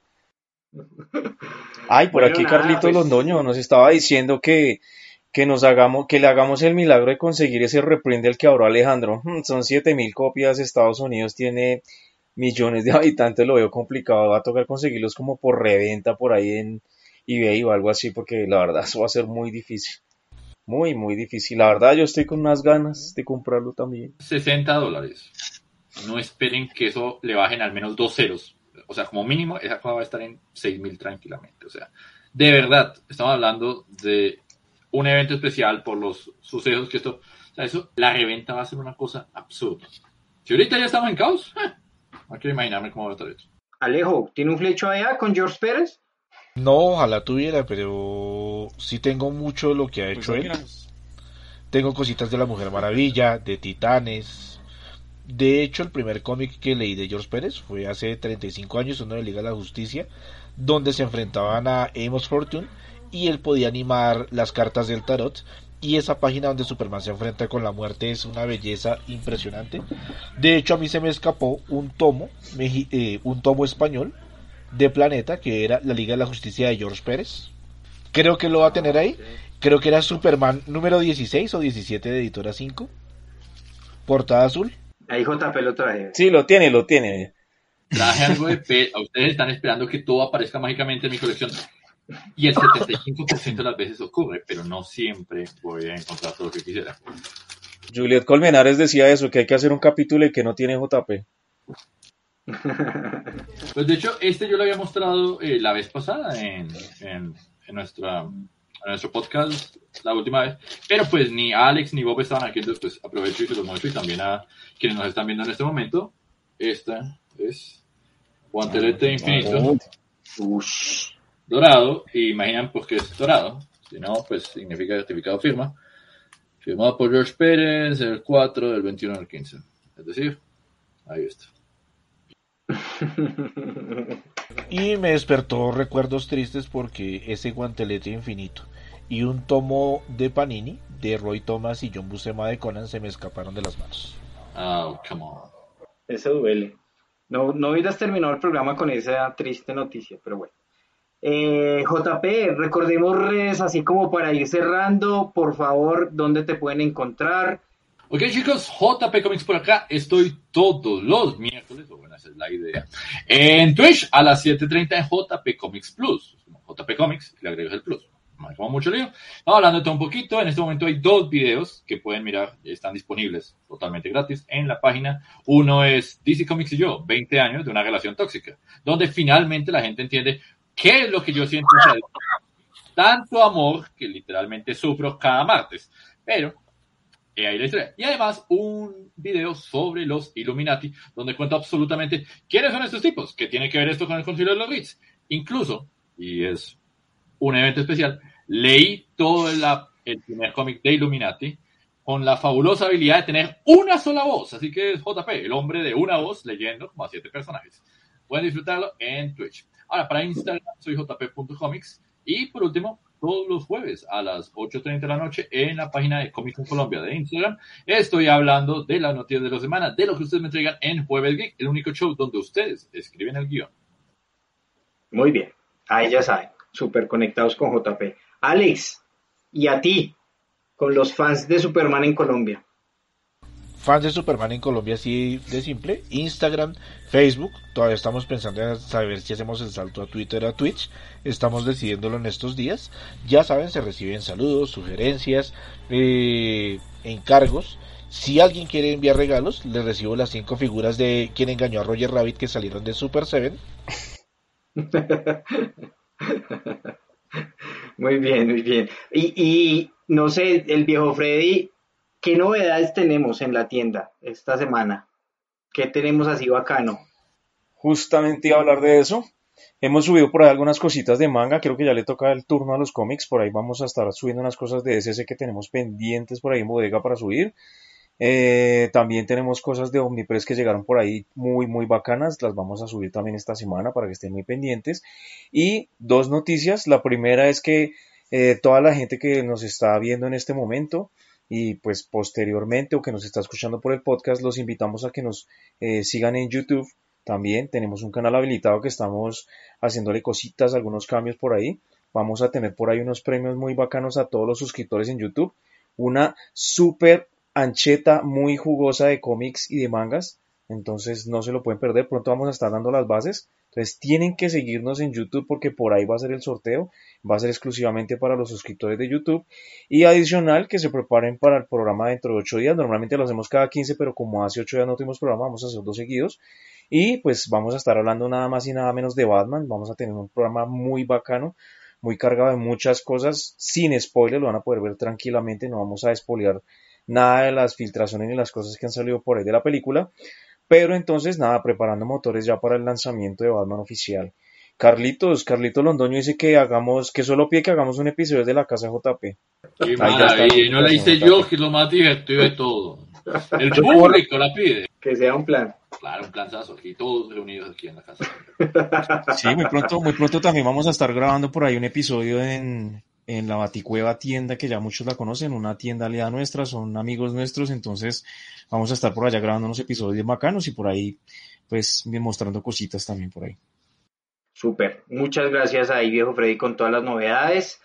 Ay, por aquí Carlito pues... Londoño nos estaba diciendo que, que nos hagamos, que le hagamos el milagro de conseguir ese reprint del que habló Alejandro. Hmm, son 7000 copias, Estados Unidos tiene millones de habitantes, lo veo complicado, va a tocar conseguirlos como por reventa por ahí en eBay o algo así, porque la verdad eso va a ser muy difícil. Muy, muy difícil. La verdad yo estoy con unas ganas de comprarlo también. 60 dólares. No esperen que eso le bajen al menos dos ceros o sea, como mínimo, esa cosa va a estar en 6.000 tranquilamente. O sea, de verdad, estamos hablando de un evento especial por los sucesos que esto, o sea, eso, la reventa va a ser una cosa absurda. Si ahorita ya estamos en caos, eh, no quiero imaginarme cómo va a estar esto. Alejo, ¿tiene un flecho allá con George Pérez? No, ojalá tuviera, pero sí tengo mucho de lo que ha hecho pues él. Tengo cositas de la Mujer Maravilla, de Titanes, de hecho, el primer cómic que leí de George Pérez fue hace 35 años, uno de Liga de la Justicia, donde se enfrentaban a Amos Fortune y él podía animar las cartas del tarot. Y esa página donde Superman se enfrenta con la muerte es una belleza impresionante. De hecho, a mí se me escapó un tomo, eh, un tomo español de Planeta, que era la Liga de la Justicia de George Pérez. Creo que lo va a tener ahí. Creo que era Superman número 16 o 17 de Editora 5. Portada azul Ahí JP lo traje. Sí, lo tiene, lo tiene. Traje algo de P. A ustedes están esperando que todo aparezca mágicamente en mi colección. Y el 75% de las veces ocurre, pero no siempre voy a encontrar todo lo que quisiera. Juliet Colmenares decía eso, que hay que hacer un capítulo y que no tiene JP. Pues de hecho, este yo lo había mostrado eh, la vez pasada en, en, nuestra, en nuestro podcast la última vez. Pero pues ni Alex ni Bob estaban aquí, entonces pues aprovecho y se los muestro y también a quienes nos están viendo en este momento. Esta es guantelete infinito. Dorado. Y imaginan pues que es dorado. Si no, pues significa certificado firma. Firmado por George Pérez el 4 del 21 al 15. Es decir, ahí está. Y me despertó recuerdos tristes porque ese guantelete infinito y un tomo de Panini de Roy Thomas y John Buscema de Conan se me escaparon de las manos. Oh, come on. Eso duele. No, no hubieras terminado el programa con esa triste noticia, pero bueno. Eh, JP, recordemos redes así como para ir cerrando, por favor, ¿dónde te pueden encontrar? Ok chicos, JP Comics por acá, estoy todos los miércoles, o bueno, esa es la idea, en Twitch a las 7.30 en JP Comics Plus, JP Comics, le agrego el plus como mucho lío. Hablando todo un poquito. En este momento hay dos videos que pueden mirar, están disponibles totalmente gratis en la página. Uno es DC Comics y yo, 20 años de una relación tóxica, donde finalmente la gente entiende qué es lo que yo siento. Tanto amor que literalmente sufro cada martes. Pero Y además un video sobre los Illuminati, donde cuento absolutamente quiénes son estos tipos, qué tiene que ver esto con el Concilio de los Ritz. Incluso, y es un evento especial, leí todo el primer cómic de Illuminati con la fabulosa habilidad de tener una sola voz. Así que es JP, el hombre de una voz leyendo como a siete personajes. Pueden disfrutarlo en Twitch. Ahora, para Instagram soy jp.comics. Y por último, todos los jueves a las 8.30 de la noche en la página de Comics en Colombia de Instagram. Estoy hablando de las noticias de la semana, de lo que ustedes me entregan en Jueves Geek, el único show donde ustedes escriben el guion. Muy bien, ahí ya saben, súper conectados con JP. Alex, y a ti, con los fans de Superman en Colombia. Fans de Superman en Colombia, así de simple. Instagram, Facebook. Todavía estamos pensando en saber si hacemos el salto a Twitter, a Twitch. Estamos decidiéndolo en estos días. Ya saben, se reciben saludos, sugerencias, eh, encargos Si alguien quiere enviar regalos, le recibo las cinco figuras de quien engañó a Roger Rabbit que salieron de Super Seven. muy bien, muy bien. Y, y no sé, el viejo Freddy, ¿qué novedades tenemos en la tienda esta semana? ¿Qué tenemos así bacano? Justamente iba a hablar de eso. Hemos subido por ahí algunas cositas de manga, creo que ya le toca el turno a los cómics, por ahí vamos a estar subiendo unas cosas de SS que tenemos pendientes por ahí en bodega para subir. Eh, también tenemos cosas de Omnipress que llegaron por ahí muy, muy bacanas. Las vamos a subir también esta semana para que estén muy pendientes. Y dos noticias. La primera es que eh, toda la gente que nos está viendo en este momento y pues posteriormente o que nos está escuchando por el podcast, los invitamos a que nos eh, sigan en YouTube. También tenemos un canal habilitado que estamos haciéndole cositas, algunos cambios por ahí. Vamos a tener por ahí unos premios muy bacanos a todos los suscriptores en YouTube. Una super ancheta muy jugosa de cómics y de mangas. Entonces no se lo pueden perder. Pronto vamos a estar dando las bases. Entonces tienen que seguirnos en YouTube porque por ahí va a ser el sorteo. Va a ser exclusivamente para los suscriptores de YouTube. Y adicional que se preparen para el programa dentro de 8 días. Normalmente lo hacemos cada 15, pero como hace 8 días no tuvimos programa, vamos a hacer dos seguidos. Y pues vamos a estar hablando nada más y nada menos de Batman. Vamos a tener un programa muy bacano, muy cargado de muchas cosas. Sin spoiler, lo van a poder ver tranquilamente. No vamos a spoilear nada de las filtraciones ni las cosas que han salido por ahí de la película. Pero entonces, nada, preparando motores ya para el lanzamiento de Batman oficial. Carlitos, Carlitos Londoño dice que hagamos, que solo pide que hagamos un episodio de la casa JP. Qué maravilla, no la hice yo, que es lo más divertido de todo. El público la pide. Que sea un plan. Claro, un planzazo, aquí todos reunidos aquí en la casa. Sí, muy pronto, muy pronto también vamos a estar grabando por ahí un episodio en, en la Baticueva tienda, que ya muchos la conocen, una tienda aliada nuestra, son amigos nuestros, entonces vamos a estar por allá grabando unos episodios bacanos y por ahí, pues, mostrando cositas también por ahí. Súper, muchas gracias ahí, viejo Freddy, con todas las novedades.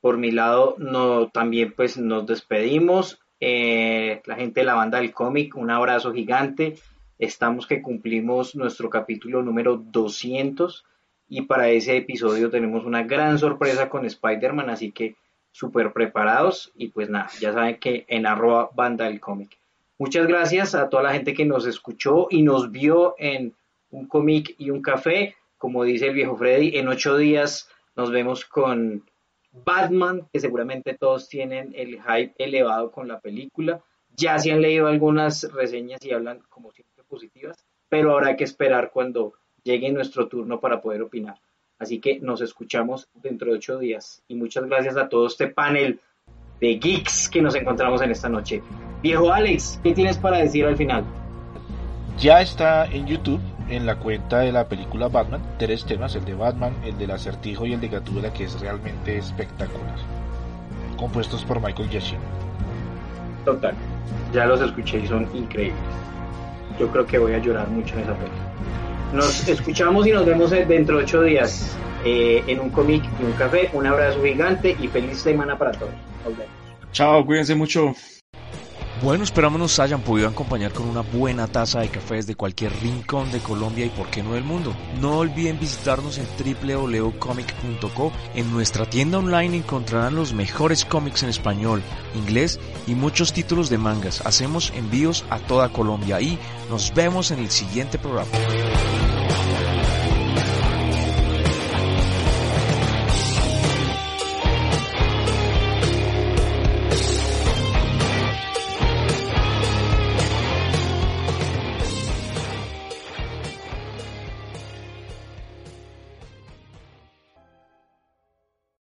Por mi lado, no, también pues nos despedimos. Eh, la gente de la banda del cómic, un abrazo gigante. Estamos que cumplimos nuestro capítulo número 200 y para ese episodio tenemos una gran sorpresa con Spider-Man, así que súper preparados y pues nada, ya saben que en arroba banda del cómic. Muchas gracias a toda la gente que nos escuchó y nos vio en un cómic y un café. Como dice el viejo Freddy, en ocho días nos vemos con Batman, que seguramente todos tienen el hype elevado con la película. Ya se han leído algunas reseñas y hablan como siempre positivas, pero habrá que esperar cuando llegue nuestro turno para poder opinar. Así que nos escuchamos dentro de ocho días. Y muchas gracias a todo este panel de geeks que nos encontramos en esta noche. Viejo Alex, ¿qué tienes para decir al final? Ya está en YouTube, en la cuenta de la película Batman, tres temas, el de Batman, el del acertijo y el de Gatúbela, que es realmente espectacular. Compuestos por Michael Giacchino. Total, ya los escuché y son increíbles. Yo creo que voy a llorar mucho en esa película. Nos escuchamos y nos vemos dentro de ocho días eh, en un cómic y un café. Un abrazo gigante y feliz semana para todos. Nos. Chao, cuídense mucho. Bueno, esperamos nos hayan podido acompañar con una buena taza de café desde cualquier rincón de Colombia y por qué no del mundo. No olviden visitarnos en www.comic.co. En nuestra tienda online encontrarán los mejores cómics en español, inglés y muchos títulos de mangas. Hacemos envíos a toda Colombia y nos vemos en el siguiente programa.